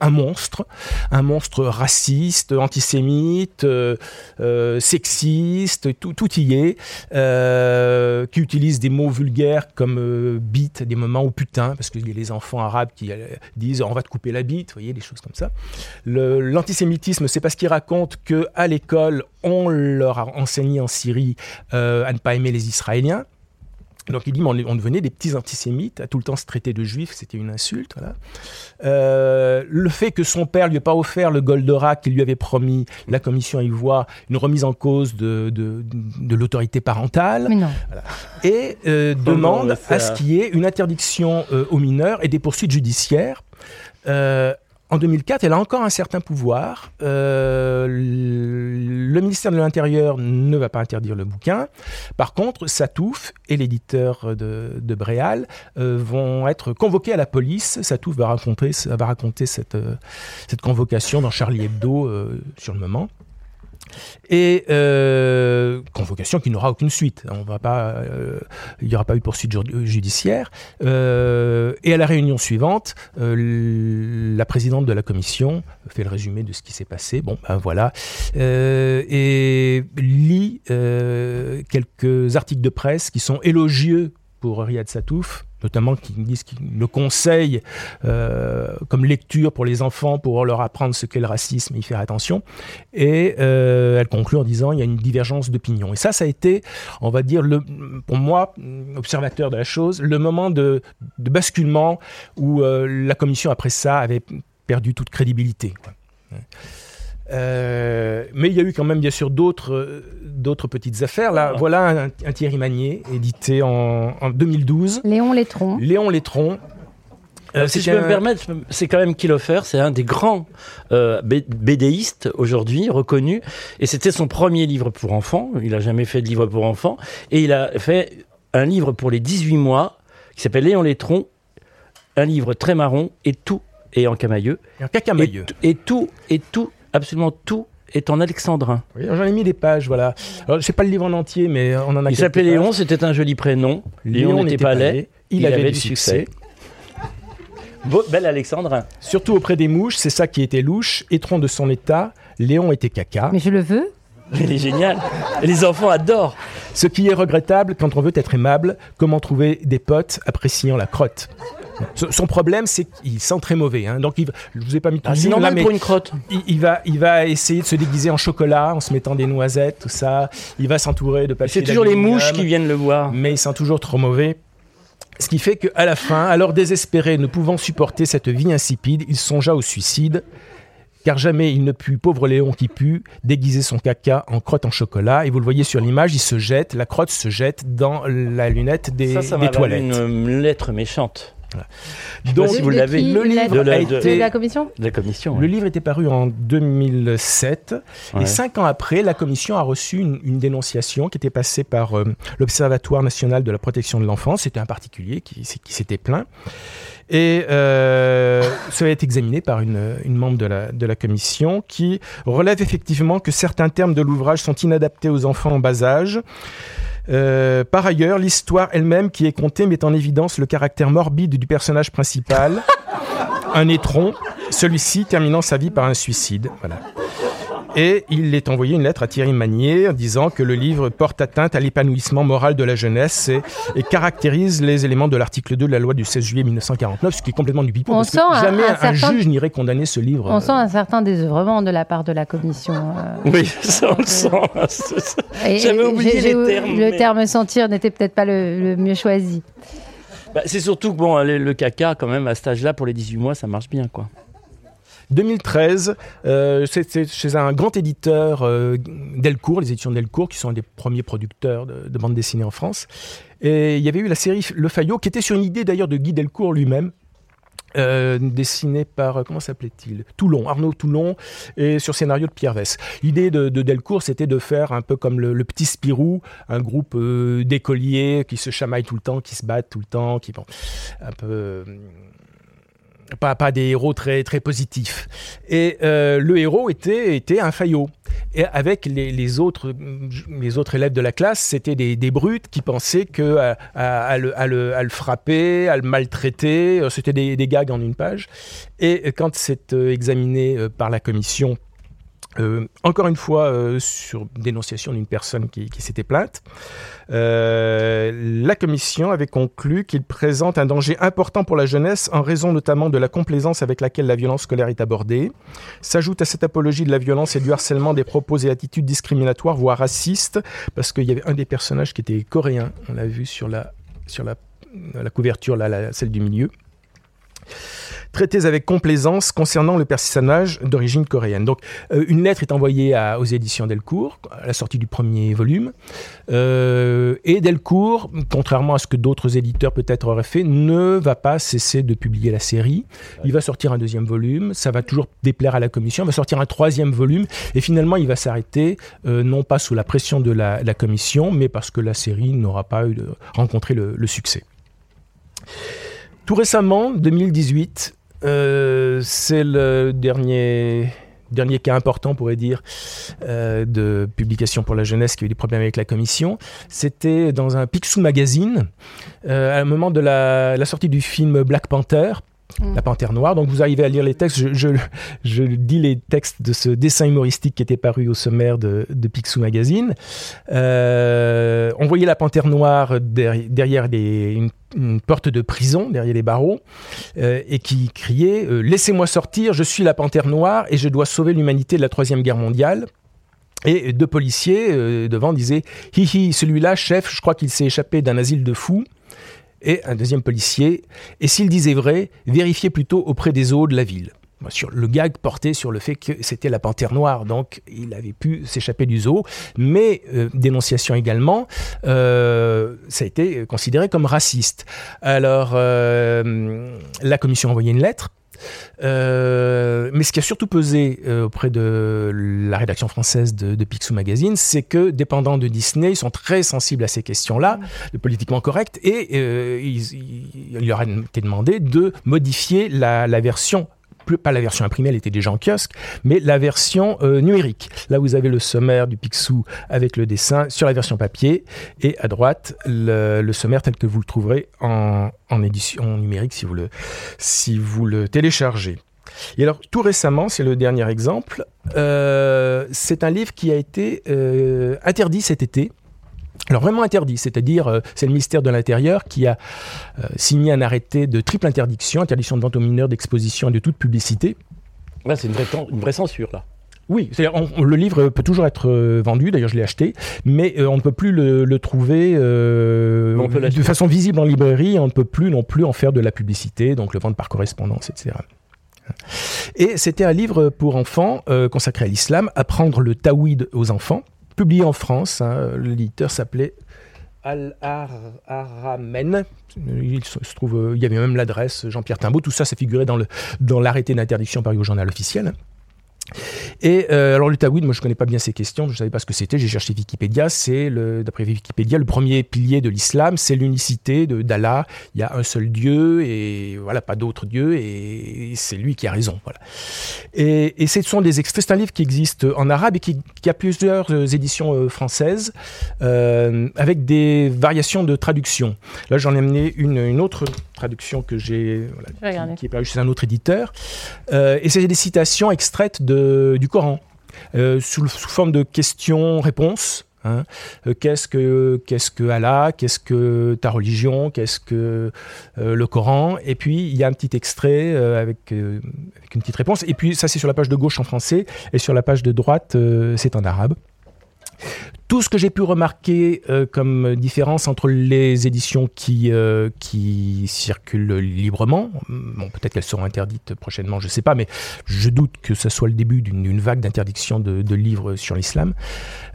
un, monstre, un monstre raciste, antisémite, euh, euh, sexiste, tout, tout, y est, euh, qui utilise des mots vulgaires comme bite, des moments où putain, parce qu'il y a les enfants arabes qui disent on va te couper la bite, vous voyez, des choses comme ça. L'antisémitisme, c'est parce qu'il raconte que à l'école, on leur a enseigné en Syrie à ne pas aimer les Israéliens. Donc il dit, mais on, devenait des petits antisémites, à tout le temps se traiter de juifs, c'était une insulte. Voilà. Euh, le fait que son père lui ait pas offert le Goldorak qu'il lui avait promis, la commission y voit une remise en cause de, de, de l'autorité parentale. Mais non. Voilà. Et euh, demande à ce qu'il y ait une interdiction euh, aux mineurs et des poursuites judiciaires. Euh, en 2004, elle a encore un certain pouvoir. Euh, le ministère de l'Intérieur ne va pas interdire le bouquin. Par contre, Satouf et l'éditeur de, de, Bréal euh, vont être convoqués à la police. Satouf va raconter, va raconter cette, euh, convocation dans Charlie Hebdo sur le moment. Et euh, convocation qui n'aura aucune suite. On va pas, euh, il n'y aura pas eu de poursuite judiciaire. Euh, et à la réunion suivante, la présidente de la commission fait le résumé de ce qui s'est passé. Bon, ben voilà. Et lit quelques articles de presse qui sont élogieux pour Riyad Satouf, notamment qui disent qu'ils le conseillent euh, comme lecture pour les enfants pour leur apprendre ce qu'est le racisme et y faire attention. Et euh, elle conclut en disant il y a une divergence d'opinion. Et ça, ça a été, on va dire, pour moi, observateur de la chose, le moment de, basculement où euh, la commission, après ça, avait perdu toute crédibilité. Euh, mais il y a eu quand même bien sûr d'autres d'autres petites affaires. Là, voilà un, un, Thierry Magnier, édité en, en 2012. Léon Létron. Léon Létron. Euh, si je peux un... me permettre, c'est quand même Kilofer, c'est un des grands euh, BDistes aujourd'hui, reconnu. Et c'était son premier livre pour enfants. Il n'a jamais fait de livre pour enfants. Et il a fait un livre pour les 18 mois qui s'appelle Léon Létron. Un livre très marron et tout est en camailleux. Et en cacamailleux. Et, et tout, et tout absolument tout est en alexandrin. Oui, J'en ai mis des pages, voilà. Alors, je sais pas le livre en entier, mais on en a. Il s'appelait Léon, c'était un joli prénom. Léon n'était pas laid, il, il avait, avait, du succès. succès. Beau, bel alexandrin. Surtout auprès des mouches, c'est ça qui était louche. Étron de son état, Léon était caca. Mais je le veux. Il est génial. Les enfants adorent. Ce qui est regrettable quand on veut être aimable, comment trouver des potes appréciant la crotte. Son problème, c'est qu'il sent très mauvais. Hein. Donc, il, je vous ai pas mis tout ah, C'est normal pour une crotte. Il, va, il va essayer de se déguiser en chocolat en se mettant des noisettes, tout ça. Il va s'entourer de papier. C'est toujours les mouches qui viennent le voir. Mais il sent toujours trop mauvais. Ce qui fait qu'à la fin, alors désespéré, ne pouvant supporter cette vie insipide, il songea au suicide car jamais il ne put, pauvre Léon qui put, déguiser son caca en crotte en chocolat. Et vous le voyez sur l'image, il se jette, la crotte se jette dans la lunette des, ça, ça des toilettes. Une lettre méchante. Donc, vous l'avez, le livre a été, la commission. La commission. Le livre était paru en 2007 et cinq ans après, la commission a reçu une, dénonciation qui était passée par euh, l'Observatoire national de la protection de l'enfance. C'était un particulier qui, qui s'était plaint. Et euh, ça va être examiné par une, une membre de la, de la, commission qui relève effectivement que certains termes de l'ouvrage sont inadaptés aux enfants en bas âge. Euh, par ailleurs, l'histoire elle-même qui est contée met en évidence le caractère morbide du personnage principal, un étron, celui-ci terminant sa vie par un suicide. Voilà. Et il est envoyé une lettre à Thierry Magnier en disant que le livre porte atteinte à l'épanouissement moral de la jeunesse et, caractérise les éléments de l'article 2 de la loi du 16 juillet 1949, ce qui est complètement du pipeau, parce que jamais un, juge n'irait condamner ce livre. On sent un certain désœuvrement de la part de la commission. Euh. Oui, ça on le sent. J'avais oublié les termes. Le terme sentir n'était peut-être pas le, mieux choisi. Bah, c'est surtout que bon, le, le caca, quand même, à cet âge-là, pour les 18 mois, ça marche bien, quoi. 2013, euh, c'est chez un grand éditeur euh, Delcourt, les éditions Delcourt, qui sont un des premiers producteurs de, de bande dessinée en France. Et il y avait eu la série Le Fayot, qui était sur une idée d'ailleurs de Guy Delcourt lui-même. Euh, dessiné par, comment s'appelait-il? Toulon, Arnaud Toulon, et sur scénario de Pierre Vess. L'idée de, Delcourt, c'était de faire un peu comme le, petit Spirou, un groupe euh, d'écoliers qui se chamaillent tout le temps, qui se battent tout le temps, qui, bon, un peu pas, pas des héros très, très positifs. Et euh, le héros était, était un faillot. Et avec les, les, autres, les autres élèves de la classe, c'était des, des brutes qui pensaient que à, à, le, à, le, à, le, frapper, à le maltraiter, euh, c'était des, des, gags en une page. Et quand c'est euh, examiné par la commission euh, encore une fois, euh, sur dénonciation d'une personne qui, s'était plainte, euh, la commission avait conclu qu'il présente un danger important pour la jeunesse en raison notamment de la complaisance avec laquelle la violence scolaire est abordée. S'ajoute à cette apologie de la violence et du harcèlement des propos et attitudes discriminatoires, voire racistes, parce qu'il y avait un des personnages qui était coréen, on l'a vu sur la, sur la, la couverture, là, celle du milieu traités avec complaisance concernant le personnage d'origine coréenne. Donc, euh, une lettre est envoyée aux éditions Delcourt, à la sortie du premier volume. Euh, et Delcourt, contrairement à ce que d'autres éditeurs peut-être auraient fait, ne va pas cesser de publier la série. Il va sortir un deuxième volume, ça va toujours déplaire à la commission, il va sortir un troisième volume, et finalement, il va s'arrêter, euh, non pas sous la pression de la, commission, mais parce que la série n'aura pas eu de, rencontré le succès. Tout récemment, 2018, euh, c'est le dernier dernier cas important, on pourrait dire, euh, de publication pour la jeunesse qui a eu des problèmes avec la commission. C'était dans un Picsou Magazine, euh, à un moment de la, sortie du film Black Panther. Mm. La Panthère Noire. Donc vous arrivez à lire les textes. Je, dis les textes de ce dessin humoristique qui était paru au sommaire de, de Picsou Magazine. on voyait la Panthère Noire derrière, une porte de prison derrière les barreaux euh, et qui criait euh, Laissez-moi sortir, je suis la panthère noire et je dois sauver l'humanité de la Troisième Guerre mondiale. Et deux policiers euh, devant disaient Hihi, celui-là, chef, je crois qu'il s'est échappé d'un asile de fous. Et un deuxième policier Et s'il disait vrai, vérifiez plutôt auprès des eaux de la ville sur le gag portait sur le fait que c'était la panthère noire, donc il avait pu s'échapper du zoo, mais euh, dénonciation également, euh, ça a été considéré comme raciste. Alors euh, la commission a envoyé une lettre. Mais ce qui a surtout pesé auprès de la rédaction française de, de Picsou Magazine, c'est que, dépendant de Disney, ils sont très sensibles à ces questions-là, de politiquement correct, et il, leur a été demandé de modifier la, la version pas la version imprimée, elle était déjà en kiosque, mais la version euh, numérique. Là, vous avez le sommaire du Picsou avec le dessin sur la version papier, et à droite, le, sommaire tel que vous le trouverez en, édition numérique si vous le, téléchargez. Et alors, tout récemment, c'est le dernier exemple, euh, c'est un livre qui a été euh, interdit cet été Alors vraiment interdit, c'est-à-dire euh, c'est le ministère de l'Intérieur qui a euh, signé un arrêté de triple interdiction, interdiction de vente aux mineurs, d'exposition et de toute publicité. Là, c'est une vraie, une vraie censure, là. Oui, le livre peut toujours être euh, vendu, d'ailleurs je l'ai acheté, mais on ne peut plus le, trouver de façon visible en librairie, on ne peut plus non plus en faire de la publicité, donc le vendre par correspondance, etc. Et c'était un livre pour enfants consacré à l'islam, apprendre le taouid aux enfants publié en France. Hein, l'éditeur s'appelait Al-Aramen. Il se trouve, il y avait même l'adresse Jean-Pierre Timbaud. Tout ça, ça figurait dans, le, dans l'arrêté d'interdiction paru au journal officiel. Et euh, alors le Tawhid, moi je connais pas bien ces questions, je ne savais pas ce que c'était, j'ai cherché Wikipédia, c'est d'après Wikipédia le premier pilier de l'islam, c'est l'unicité d'Allah, il y a un seul Dieu et voilà pas d'autre Dieu et, c'est lui qui a raison, voilà. Et, et ce sont des extraits, c'est un livre qui existe en arabe et qui, a plusieurs euh, éditions euh, françaises avec des variations de traduction. Là j'en ai amené une, une autre traduction que j'ai, qui, est parue chez un autre éditeur, et c'est des citations extraites de, du Coran, euh, sous, forme de questions-réponses. Hein. Euh, qu'est-ce que qu'est-ce que Allah Qu'est-ce que ta religion Qu'est-ce que euh, le Coran Et puis il y a un petit extrait avec, avec une petite réponse. Et puis ça c'est sur la page de gauche en français et sur la page de droite c'est en arabe. Tout ce que j'ai pu remarquer euh, comme différence entre les éditions qui, euh, qui circulent librement, peut-être qu'elles seront interdites prochainement, je ne sais pas, mais je doute que ce soit le début d'une vague d'interdiction de, de, livres sur l'islam,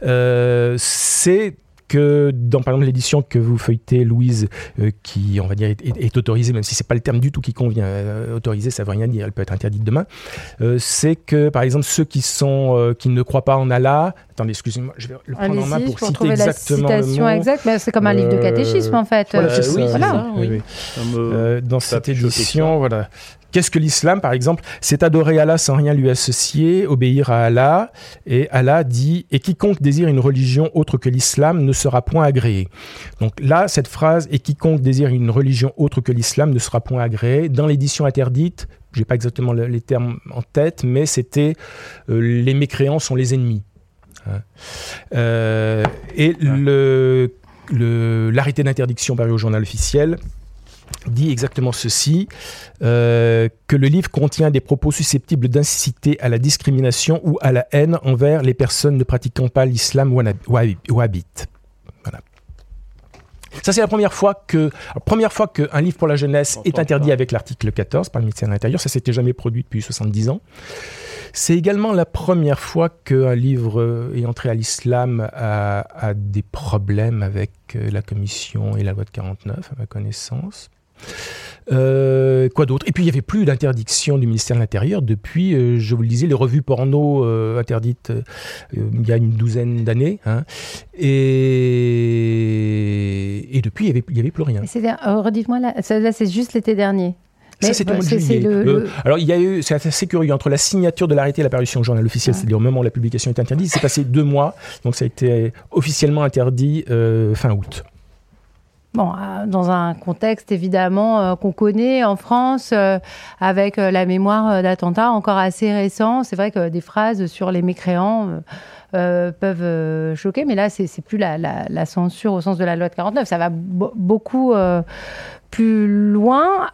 euh, c'est que dans par exemple l'édition que vous feuilletez, Louise, euh, qui on va dire est, autorisée, même si c'est pas le terme du tout qui convient, euh, autorisée, ça veut rien dire, elle peut être interdite demain. Euh, c'est que par exemple ceux qui sont qui ne croient pas en Allah, attendez, excusez-moi, je vais le prendre en main pour, citer exactement la citation exacte, c'est comme un livre de catéchisme en fait. Voilà, oui, voilà. oui. dans cette édition, voilà. Qu'est-ce que l'islam, par exemple? C'est adorer Allah sans rien lui associer, obéir à Allah. Et Allah dit Et quiconque désire une religion autre que l'islam ne sera point agréé. Donc là, cette phrase Et quiconque désire une religion autre que l'islam ne sera point agréé. Dans l'édition interdite, j'ai pas exactement les termes en tête, mais c'était euh, Les mécréants sont les ennemis. Hein. Euh, et le l'arrêté d'interdiction paru au journal officiel dit exactement ceci, euh, que le livre contient des propos susceptibles d'inciter à la discrimination ou à la haine envers les personnes ne pratiquant pas l'islam wahhabite. Voilà. Ça, c'est la première fois que, première fois qu'un livre pour la jeunesse est interdit avec l'article 14 par le ministère de l'Intérieur. Ça s'était jamais produit depuis 70 ans. C'est également la première fois qu'un livre euh, est entré à l'islam a, a, des problèmes avec euh, la commission et la loi de 49, à ma connaissance. Euh, quoi d'autre? Et puis il n'y avait plus d'interdiction du ministère de l'Intérieur depuis, euh, je vous le disais, les revues porno euh, interdites il y a une douzaine d'années. Hein. et, et, depuis, il n'y avait, avait, plus rien. Redites-moi, là, là c'est juste l'été dernier. Ça, au mois de juillet. alors, il y a eu, c'est assez curieux, entre la signature de l'arrêté et l'apparition au journal officiel, c'est-à-dire au moment où la publication est interdite, c'est passé deux mois, donc ça a été officiellement interdit fin août. Euh, dans un contexte évidemment euh, qu'on connaît en France, euh, avec la mémoire d'attentats encore assez récents, c'est vrai que des phrases sur les mécréants peuvent choquer, mais là, c'est plus la, la, censure au sens de la loi de 49, ça va beaucoup plus loin.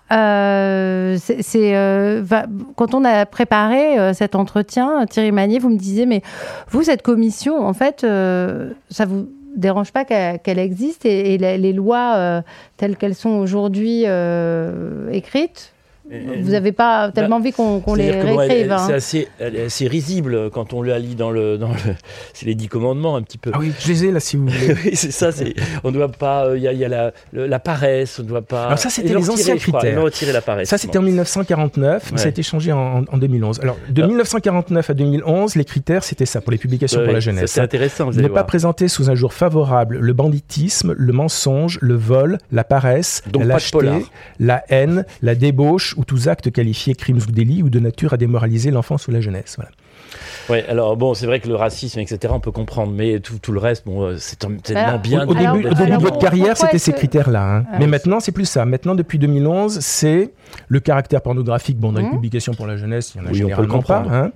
quand on a préparé cet entretien, Thierry Magnier, vous me disiez, mais vous, cette commission, en fait, ça vous dérange pas qu'elle existe et, les, lois euh, telles qu'elles sont aujourd'hui euh, écrites vous n'avez pas tellement envie qu'on les réécrive. Hein. C'est assez, assez, risible quand on la lit dans le. Dans le c'est les dix commandements un petit peu. Ah oui, je les ai là si vous voulez. oui, c'est ça. On ne doit pas. Euh, il y a, y a la, la, paresse, on ne doit pas. Alors ça, c'était les anciens critères. retirer la paresse. Ça, c'était en 1949, ça a été changé en, en 2011. Alors, de 1949 ah. à 2011, les critères, c'était ça pour les publications pour la jeunesse. C'est intéressant. ne pas présenter sous un jour favorable le banditisme, le mensonge, le vol, la paresse, la lâcheté, la haine, la débauche ou tous actes qualifiés crimes ou délits ou de nature à démoraliser l'enfance ou la jeunesse. Ouais, alors bon, c'est vrai que le racisme, etc., on peut comprendre, mais tout, tout le reste, bon, euh, c'est tellement bien. Au, début, au début de votre carrière, c'était ces critères-là. Hein. Ah mais maintenant, c'est plus ça. Maintenant, depuis 2011, c'est le caractère pornographique. Bon, dans les mmh. publications pour la jeunesse, il y en a généralement pas. Hein.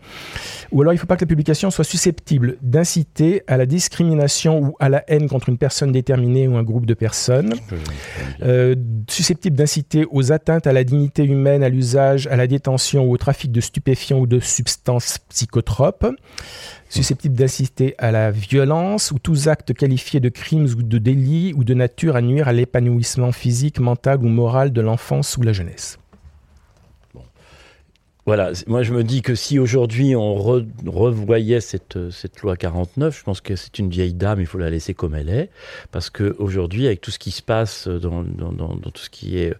Ou alors, il ne faut pas que la publication soit susceptible d'inciter à la discrimination ou à la haine contre une personne déterminée ou un groupe de personnes, euh, susceptible d'inciter aux atteintes à la dignité humaine, à l'usage, à la détention ou au trafic de stupéfiants ou de substances psychotropes, susceptible d'inciter à la violence ou tous actes qualifiés de crimes ou de délits ou de nature à nuire à l'épanouissement physique, mental ou moral de l'enfance ou la jeunesse. Voilà, moi je me dis que si aujourd'hui on revoyait cette, cette loi 49, je pense que c'est une vieille dame, il faut la laisser comme elle est, parce qu'aujourd'hui, avec tout ce qui se passe dans, dans, tout ce qui est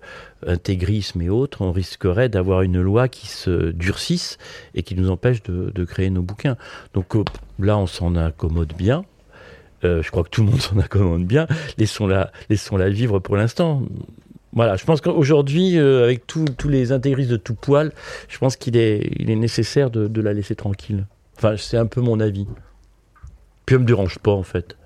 intégrisme et autres, on risquerait d'avoir une loi qui se durcisse et qui nous empêche de, de créer nos bouquins. Donc euh, là, on s'en accommode bien. Euh, je crois que tout le monde s'en accommode bien. Laissons-la laissons -la vivre pour l'instant. Voilà, je pense qu'aujourd'hui, euh, avec tous les intégristes de tout poil, je pense qu'il est, il est nécessaire de, de, la laisser tranquille. Enfin, c'est un peu mon avis. Puis elle me dérange pas, en fait.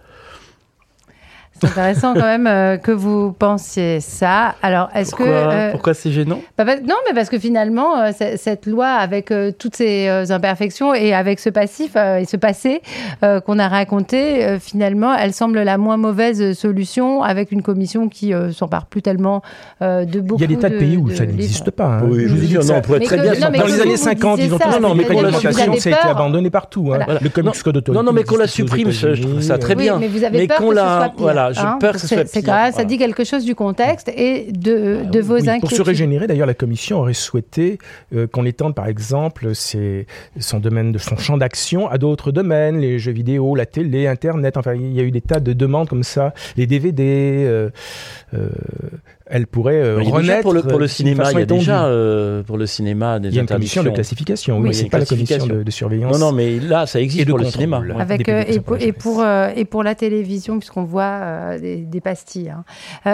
C'est intéressant quand même euh, que vous pensiez ça. Alors, est-ce que euh, pourquoi c'est gênant? Bah, bah, Non, mais parce que finalement, euh, cette loi, avec toutes ses imperfections et avec ce passif et ce passé qu'on a raconté, finalement, elle semble la moins mauvaise solution avec une commission qui s'empare plus tellement de beaucoup. Il y a des tas de, pays où ça n'existe pas. Hein. Oui, je vous dis, non, on pourrait très bien. dans les années 50, ils ont tous. Non, non, mais quand l'alimentation, ça a été abandonné partout. Hein. Le Comics Code Non, non, mais qu'on la supprime, je trouve ça très bien. Mais vous avez peur pire. Hein, peur que ce soit pire. ça dit quelque chose du contexte et de, ah de vos inquiétudes. Pour se régénérer, d'ailleurs, la Commission aurait souhaité euh, qu'on étende, par exemple, ses, son, domaine de, son champ d'action à d'autres domaines, les jeux vidéo, la télé, Internet. Enfin, il y a eu des tas de demandes comme ça, les DVD. Euh, euh, elle pourrait euh, renaître pour le, pour le cinéma. Il y a déjà euh, pour le cinéma des Il y a une commission de classification. Oui, c'est pas la commission de, surveillance. Non, non, mais là, ça existe pour le cinéma. Avec euh, et, pour, et, pour, et pour la télévision, puisqu'on voit des, des, pastilles. Hein.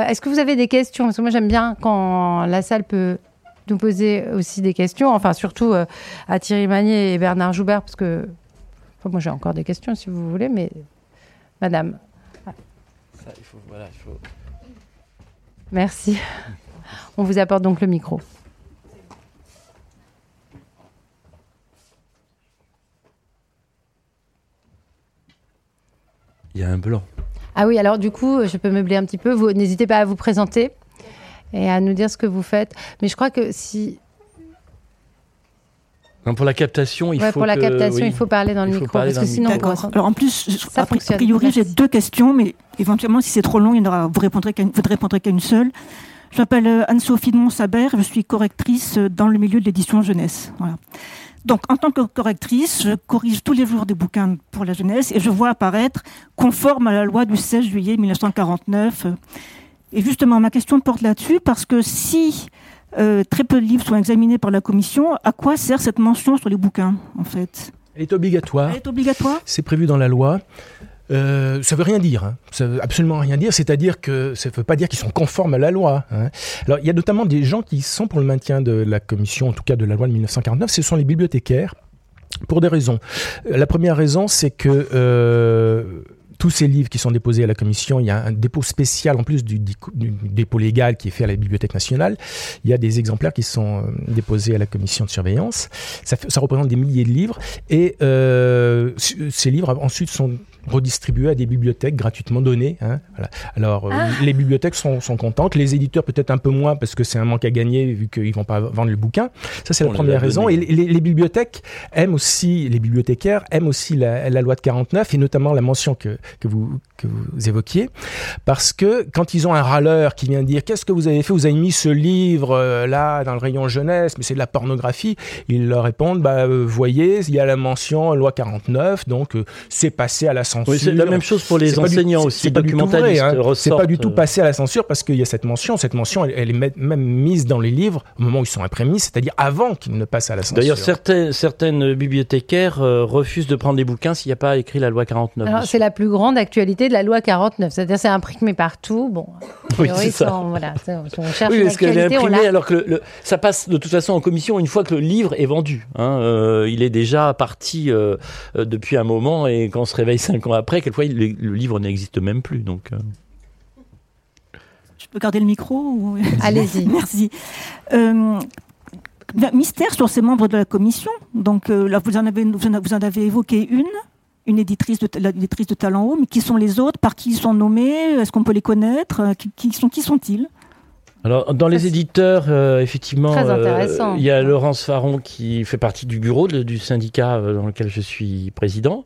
Est-ce que vous avez des questions? Parce que moi, j'aime bien quand la salle peut nous poser aussi des questions. Enfin, surtout à Thierry Magnier et Bernard Joubert, parce que moi, j'ai encore des questions si vous voulez, mais Madame. Ça, il faut, voilà, il faut... Merci. On vous apporte donc le micro. Il y a un blanc. Ah oui, alors du coup, je peux meubler un petit peu. Vous n'hésitez pas à vous présenter et à nous dire ce que vous faites. Mais je crois que si pour la captation, il faut pour la captation, il faut parler dans le micro parce que sinon. D'accord. Alors en plus, a priori, j'ai deux questions, mais éventuellement, si c'est trop long, il y aura, vous répondrez qu'à, vous répondrez qu'à une seule. Je m'appelle euh, Anne-Sophie de Montsabert, je suis correctrice euh, dans le milieu de l'édition jeunesse. Voilà. Donc, en tant que correctrice, je corrige tous les jours des bouquins pour la jeunesse et je vois apparaître, conforme à la loi du 16 juillet 1949. Et justement, ma question porte là-dessus parce que si euh, très peu de livres sont examinés par la commission. À quoi sert cette mention sur les bouquins, en fait? Elle est obligatoire. Elle est obligatoire? C'est prévu dans la loi. Euh, ça veut rien dire, hein. ça veut absolument rien dire. C'est-à-dire que ça ne veut pas dire qu'ils sont conformes à la loi. Hein. Alors il y a notamment des gens qui sont pour le maintien de la commission, en tout cas de la loi de 1949. Ce sont les bibliothécaires pour des raisons. La première raison, c'est que euh, tous ces livres qui sont déposés à la commission, il y a un dépôt spécial en plus du, dépôt légal qui est fait à la Bibliothèque nationale. Il y a des exemplaires qui sont euh, déposés à la commission de surveillance. Ça, ça représente des milliers de livres et euh, ces livres ensuite sont redistribués à des bibliothèques gratuitement données. Hein, voilà. Alors, euh, ah. les bibliothèques sont, sont, contentes, les éditeurs peut-être un peu moins parce que c'est un manque à gagner vu qu'ils vont pas vendre le bouquin. Ça, c'est la première raison. Et les, les, bibliothèques aiment aussi, les bibliothécaires aiment aussi la, la, loi de 49 et notamment la mention que, que, vous, que vous évoquiez. Parce que quand ils ont un râleur qui vient dire qu'est-ce que vous avez fait? Vous avez mis ce livre euh, là dans le rayon jeunesse, mais c'est de la pornographie. Ils leur répondent bah, euh, voyez, il y a la mention loi 49, donc c'est passé à la censure. Oui, c'est la même chose pour les enseignants aussi, documentalistes. Hein. C'est pas du tout passé à la censure parce qu'il y a cette mention. Cette mention, elle, est même mise dans les livres au moment où ils sont imprimés, c'est-à-dire avant qu'ils ne passent à la censure. D'ailleurs, certaines, certaines bibliothécaires euh, refusent de prendre des bouquins s'il n'y a pas écrit la loi 49. c'est la plus grande actualité de la loi 49, c'est-à-dire c'est imprimé partout. Bon, oui, c'est ça. voilà, on cherche oui, parce qu'elle est imprimée alors que le, ça passe de toute façon en commission une fois que le livre est vendu. Hein, euh, il est déjà parti euh, depuis un moment et quand on se réveille cinq ans après, quelquefois le, le livre n'existe même plus. Donc. Je peux garder le micro Allez-y. Merci. Euh, mystère sur ces membres de la commission. Donc euh, là, vous en, avez, vous en avez évoqué une, une éditrice de, l'éditrice de Talent Haut, mais qui sont les autres? Par qui ils sont nommés? Est-ce qu'on peut les connaître? Euh, qui, sont, qui sont-ils? Alors, dans les éditeurs, effectivement, il y a Laurence Faron qui fait partie du bureau du syndicat dans lequel je suis président.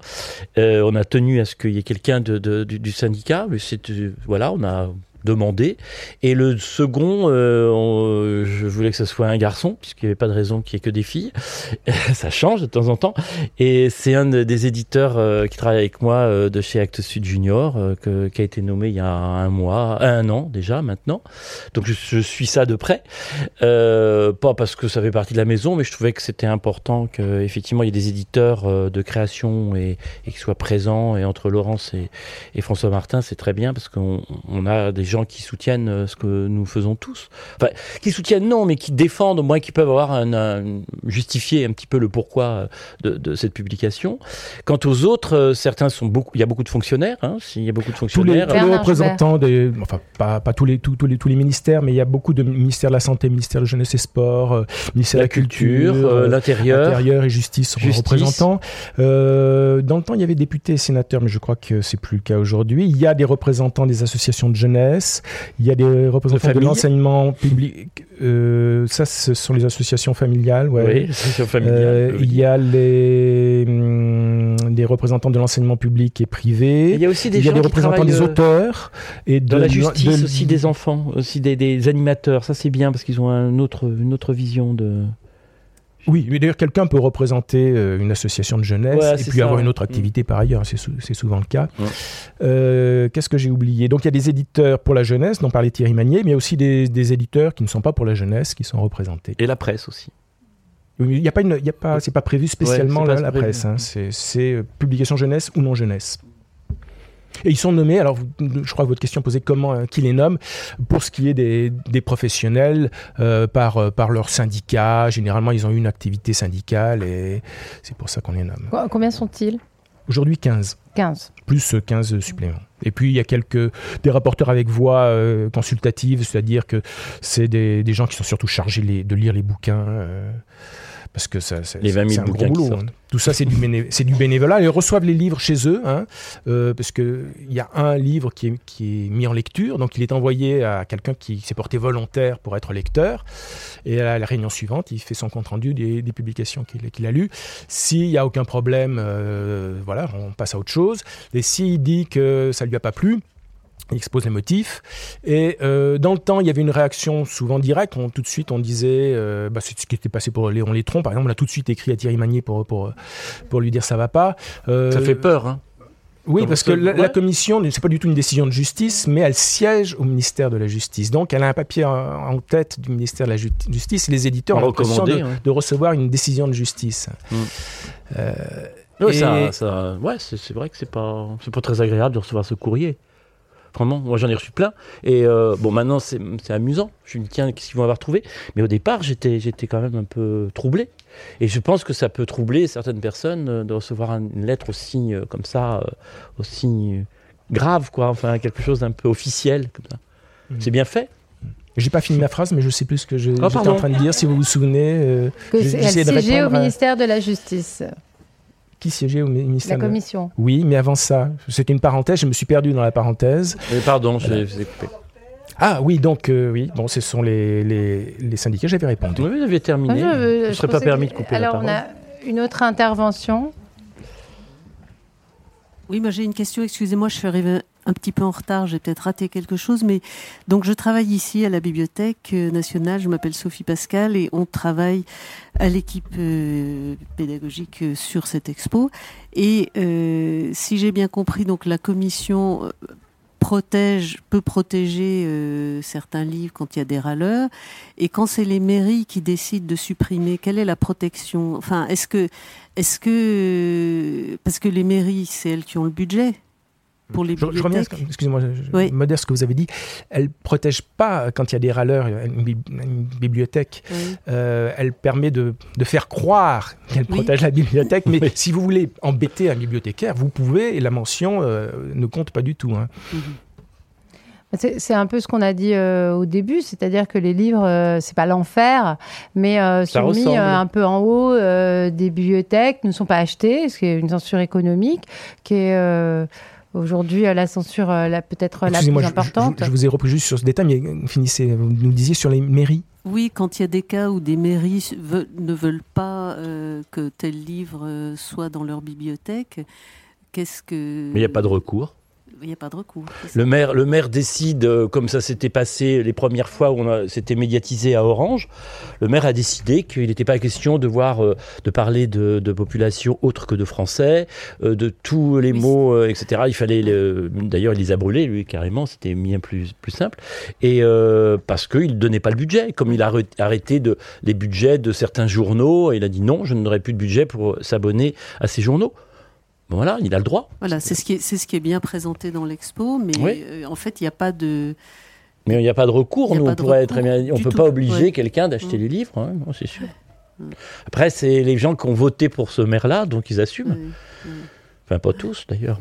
on a tenu à ce qu'il y ait quelqu'un de, du, du, syndicat, mais c'est voilà, on a demandé. Et le second, euh, je voulais que ce soit un garçon, puisqu'il n'y avait pas de raison qu'il n'y ait que des filles. ça change de temps en temps. Et c'est un des éditeurs euh, qui travaille avec moi euh, de chez Actes Sud Junior, qui a été nommé il y a un mois, un an déjà maintenant. Donc je, suis ça de près. pas parce que ça fait partie de la maison, mais je trouvais que c'était important qu'effectivement il y ait des éditeurs de création et, et qu'ils soient présents. Et entre Laurence et François Martin, c'est très bien parce qu'on a des gens qui soutiennent euh, ce que nous faisons tous. Enfin, qui soutiennent non, mais qui défendent, au moins qui peuvent avoir un, justifier un petit peu le pourquoi euh, de, cette publication. Quant aux autres, euh, certains sont beaucoup, il y a beaucoup de fonctionnaires, hein, il y a beaucoup de fonctionnaires. Tous les, représentants des, enfin pas, pas tous les tous, les tous les ministères, mais il y a beaucoup de ministères de la santé, ministère de jeunesse et sport, ministère de la culture, l'intérieur, intérieur et justice sont représentants. dans le temps, il y avait députés et sénateurs, mais je crois que c'est plus le cas aujourd'hui. Il y a des représentants des associations de jeunesse il y a des représentants de, l'enseignement public. Euh, ça, ce sont les associations familiales. Oui, associations familiales. Euh, il y a les, hum, des représentants de l'enseignement public et privé. il y a aussi des, il y a des représentants des euh, auteurs et de, la justice aussi des enfants, aussi des, des animateurs. Ça c'est bien parce qu'ils ont un autre, une autre vision de. Oui, mais d'ailleurs, quelqu'un peut représenter euh, une association de jeunesse et puis avoir une autre activité par ailleurs, c'est souvent le cas. Euh, qu'est-ce que j'ai oublié? Donc, il y a des éditeurs pour la jeunesse, dont parlait Thierry Magnier, mais il y a aussi des, éditeurs qui ne sont pas pour la jeunesse, qui sont représentés. Et la presse aussi. Il n'y a pas, une, y a pas, c'est pas prévu spécialement la, presse. Hein. c'est euh, publication jeunesse ou non jeunesse. Et ils sont nommés, alors je crois que votre question posait comment, euh, qui les nomme, pour ce qui est des, professionnels, euh, par, euh, par leur syndicat. Généralement, ils ont une activité syndicale et c'est pour ça qu'on les nomme. Combien sont-ils Aujourd'hui, 15. 15. Plus 15 suppléments. Et puis, il y a quelques, des rapporteurs avec voix consultative, c'est-à-dire que c'est des, des, gens qui sont surtout chargés de lire les bouquins parce que ça, les 20 000 bouquins boulot, hein. Tout ça, c'est du, du, bénévolat. Ils reçoivent les livres chez eux, hein, euh, parce qu'il y a un livre qui est, qui est, mis en lecture, donc il est envoyé à quelqu'un qui s'est porté volontaire pour être lecteur. Et à la réunion suivante, il fait son compte-rendu des, des, publications qu'il a lues. S'il n'y a aucun problème, euh, voilà, on passe à autre chose. Et s'il dit que ça ne lui a pas plu, il expose les motifs. Et euh, dans le temps, il y avait une réaction souvent directe. On, tout de suite, on disait, euh, bah, c'est ce qui était passé pour Léon Létron, par exemple. On a tout de suite écrit à Thierry Magnier pour, pour, pour lui dire ça va pas. Euh, ça fait peur, hein oui, parce que la, la commission, c'est pas du tout une décision de justice, mais elle siège au ministère de la Justice. Donc, elle a un papier en, tête du ministère de la Justice les éditeurs ont l'impression de, de, recevoir une décision de justice. Mm. oui, ça, ça, ouais, c'est vrai que c'est pas, pas très agréable de recevoir ce courrier. Vraiment, moi j'en ai reçu plein. Et euh, bon, maintenant c'est amusant. Je me dis, tiens, qu'est-ce qu'ils vont avoir trouvé? Mais au départ, j'étais quand même un peu troublé. Et je pense que ça peut troubler certaines personnes euh, de recevoir une lettre aussi euh, comme ça, aussi grave, quoi. Enfin, quelque chose d'un peu officiel, comme ça. Mmh. C'est bien fait. J'ai pas fini ma phrase, mais je sais plus ce que oh, j'étais en train de dire. Si vous vous souvenez, que c'est au ministère de la Justice qui siégeait au ministère La commission. Oui, mais avant ça, c'était une parenthèse, je me suis perdu dans la parenthèse. Mais pardon, je vous ai coupé. Ah oui, donc euh, oui, bon, ce sont les, les, les syndicats, j'avais répondu. Oui, vous avez terminé. Ah, je ne serais pas permis de couper Alors, la parole. Alors, on a une autre intervention. Oui, moi j'ai une question, excusez-moi, je suis arrivée un petit peu en retard, j'ai peut-être raté quelque chose, mais donc je travaille ici à la Bibliothèque nationale. Je m'appelle Sophie Pascal et on travaille à l'équipe pédagogique sur cette expo. Et si j'ai bien compris, donc la commission protège, peut protéger euh, certains livres quand il y a des râleurs. Et quand c'est les mairies qui décident de supprimer, quelle est la protection? Enfin, est-ce que, est-ce que, parce que les mairies, c'est elles qui ont le budget pour les je, bibliothèques. excusez-moi, je, modère ce que vous avez dit. Elle ne protège pas quand il y a des râleurs une, bibliothèque. Euh, elle permet de, de faire croire qu'elle protège la bibliothèque, mais si vous voulez embêter un bibliothécaire, vous pouvez, et la mention euh, ne compte pas du tout. Hein. Mhm. C'est un peu ce qu'on a dit euh, au début, c'est-à-dire que les livres, c'est pas l'enfer, mais sont mis un peu en haut des bibliothèques, ne sont pas achetés, ce qui est une censure économique, qui est aujourd'hui la censure peut-être la plus importante. Je, je, vous ai repris juste sur ce détail, mais finissez, vous nous disiez sur les mairies. Oui, quand il y a des cas où des mairies ne veulent pas euh, que tel livre euh, soit dans leur bibliothèque, qu'est-ce que... Mais il n'y a pas de recours il n'y a pas de recours. Le maire, le maire décide, euh, comme ça s'était passé les premières fois où on s'était médiatisé à Orange, le maire a décidé qu'il n'était pas question de voir, euh, de parler de, de population autre que de français, euh, de tous les mots, etc. Il fallait, d'ailleurs, il les a brûlés, lui, carrément, c'était bien plus, plus simple. Et parce qu'il ne donnait pas le budget, comme il a arrêté de, les budgets de certains journaux, il a dit non, je n'aurai plus de budget pour s'abonner à ces journaux voilà, il a le droit. Voilà, c'est ce qui est, c'est ce qui est bien présenté dans l'expo, mais euh, en fait, il n'y a pas de. Mais il n'y a pas de recours. Nous, on pourrait très bien, on peut pas obliger quelqu'un d'acheter mm. les livres, hein, c'est sûr. Mm. Après, c'est les gens qui ont voté pour ce maire-là, donc ils assument. Enfin, pas tous d'ailleurs.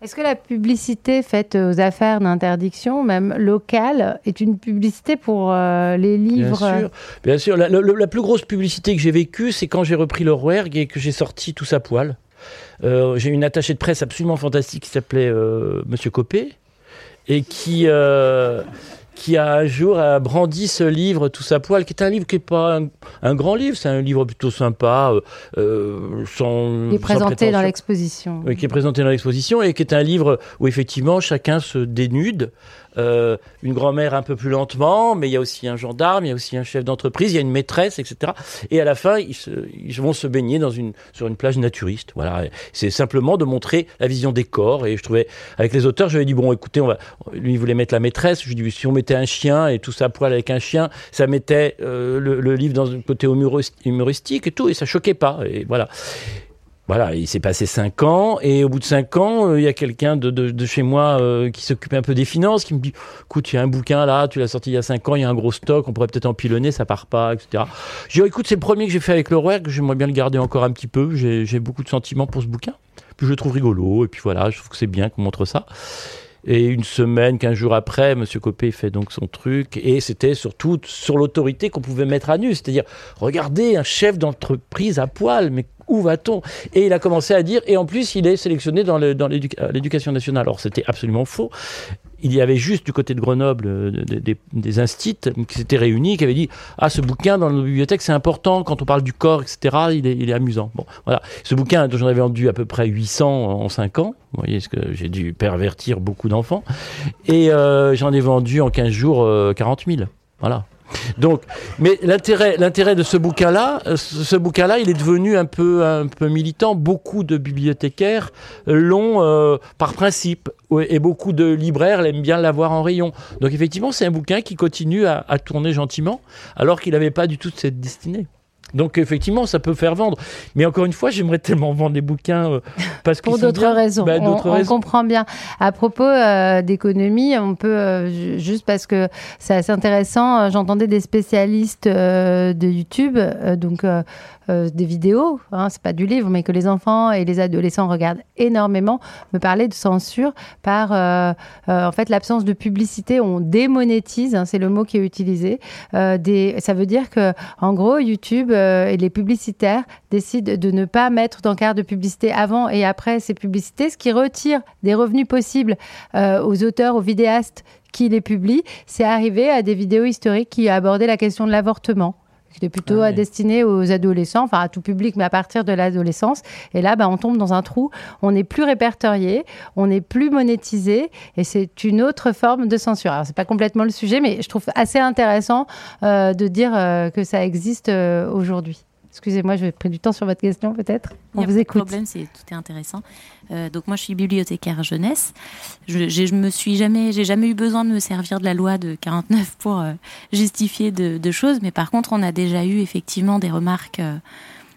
Est-ce que la publicité faite aux affaires d'interdiction, même locale, est une publicité pour euh, les livres? Bien sûr. Bien sûr. La, plus grosse publicité que j'ai vécue, c'est quand j'ai repris le Rouergue et que j'ai sorti tout sa poil. Euh, j'ai une attachée de presse absolument fantastique qui s'appelait euh, Monsieur Copé et qui euh, qui a un jour brandi ce livre tout sa poil, qui est un livre qui n'est pas un, grand livre, c'est un livre plutôt sympa, euh, sans, qui est présenté dans l'exposition. qui est présenté dans l'exposition et qui est un livre où effectivement chacun se dénude euh, une grand-mère un peu plus lentement, mais il y a aussi un gendarme, il y a aussi un chef d'entreprise, il y a une maîtresse, etc. Et à la fin, ils, vont se baigner dans une, sur une plage naturiste. Voilà, c'est simplement de montrer la vision des corps. Et je trouvais, avec les auteurs, j'avais dit bon, écoutez, on va, lui il voulait mettre la maîtresse. Je dis si on mettait un chien et tout ça poil avec un chien, ça mettait euh, le, le, livre dans un côté humoristique et tout, et ça choquait pas. Et voilà. Voilà, il s'est passé cinq ans et au bout de cinq ans, euh, il y a quelqu'un de, de, chez moi euh, qui s'occupe un peu des finances, qui me dit, écoute, il y a un bouquin là, tu l'as sorti il y a cinq ans, il y a un gros stock, on pourrait peut-être empilonner, ça part pas, etc. J'ai dit, écoute, c'est le premier que j'ai fait avec le roi, que j'aimerais bien le garder encore un petit peu. J'ai beaucoup de sentiments pour ce bouquin. Puis je le trouve rigolo et puis voilà, je trouve que c'est bien qu'on montre ça. Et une semaine, quinze jours après, M. Copé fait donc son truc. Et c'était surtout sur l'autorité qu'on pouvait mettre à nu. C'est-à-dire, regardez, un chef d'entreprise à poil, mais où va-t-on? Et il a commencé à dire, et en plus, il est sélectionné dans l'éducation nationale. Alors, c'était absolument faux. Il y avait juste du côté de Grenoble euh, des, des, instits qui s'étaient réunis, qui avaient dit ah ce bouquin dans nos bibliothèques c'est important. Quand on parle du corps etc il est, amusant bon voilà. Ce bouquin j'en avais vendu à peu près 800 en 5 ans vous voyez ce que j'ai dû pervertir beaucoup d'enfants et euh, j'en ai vendu en 15 jours 40 euh, 000 voilà donc, mais l'intérêt, de ce bouquin-là, euh, ce bouquin-là, il est devenu un peu, un peu militant. Beaucoup de bibliothécaires l'ont euh, par principe, et beaucoup de libraires aiment bien l'avoir en rayon. Donc, effectivement, c'est un bouquin qui continue à tourner gentiment, alors qu'il n'avait pas du tout cette destinée. Donc effectivement, ça peut faire vendre. Mais encore une fois, j'aimerais tellement vendre des bouquins euh, parce pour d'autres raisons. Bah, on, on comprend bien. À propos euh, d'économie, on peut euh, juste parce que c'est assez intéressant. J'entendais des spécialistes de YouTube, donc euh, des vidéos, hein, c'est pas du livre, mais que les enfants et les adolescents regardent énormément, me parler de censure par euh, euh, en fait l'absence de publicité. On démonétise, hein, c'est le mot qui est utilisé. ça veut dire que en gros YouTube et les publicitaires décident de ne pas mettre d'encart de publicité avant et après ces publicités, ce qui retire des revenus possibles aux auteurs, aux vidéastes qui les publient. C'est arrivé à des vidéos historiques qui abordaient la question de l'avortement qui était plutôt ah destiné aux adolescents, enfin à tout public, mais à partir de l'adolescence. Et là, bah, on tombe dans un trou. On n'est plus répertorié, on n'est plus monétisé, et c'est une autre forme de censure. Alors, c'est pas complètement le sujet, mais je trouve assez intéressant euh, de dire euh, que ça existe euh, aujourd'hui. Excusez-moi, je vais prendre du temps sur votre question peut-être. On vous écoute. Le problème, c'est tout est intéressant. Euh, donc moi, je suis bibliothécaire jeunesse. Je, je, me suis jamais, j'ai jamais eu besoin de me servir de la loi de 49 pour euh, justifier de, choses. Mais par contre, on a déjà eu effectivement des remarques. Euh,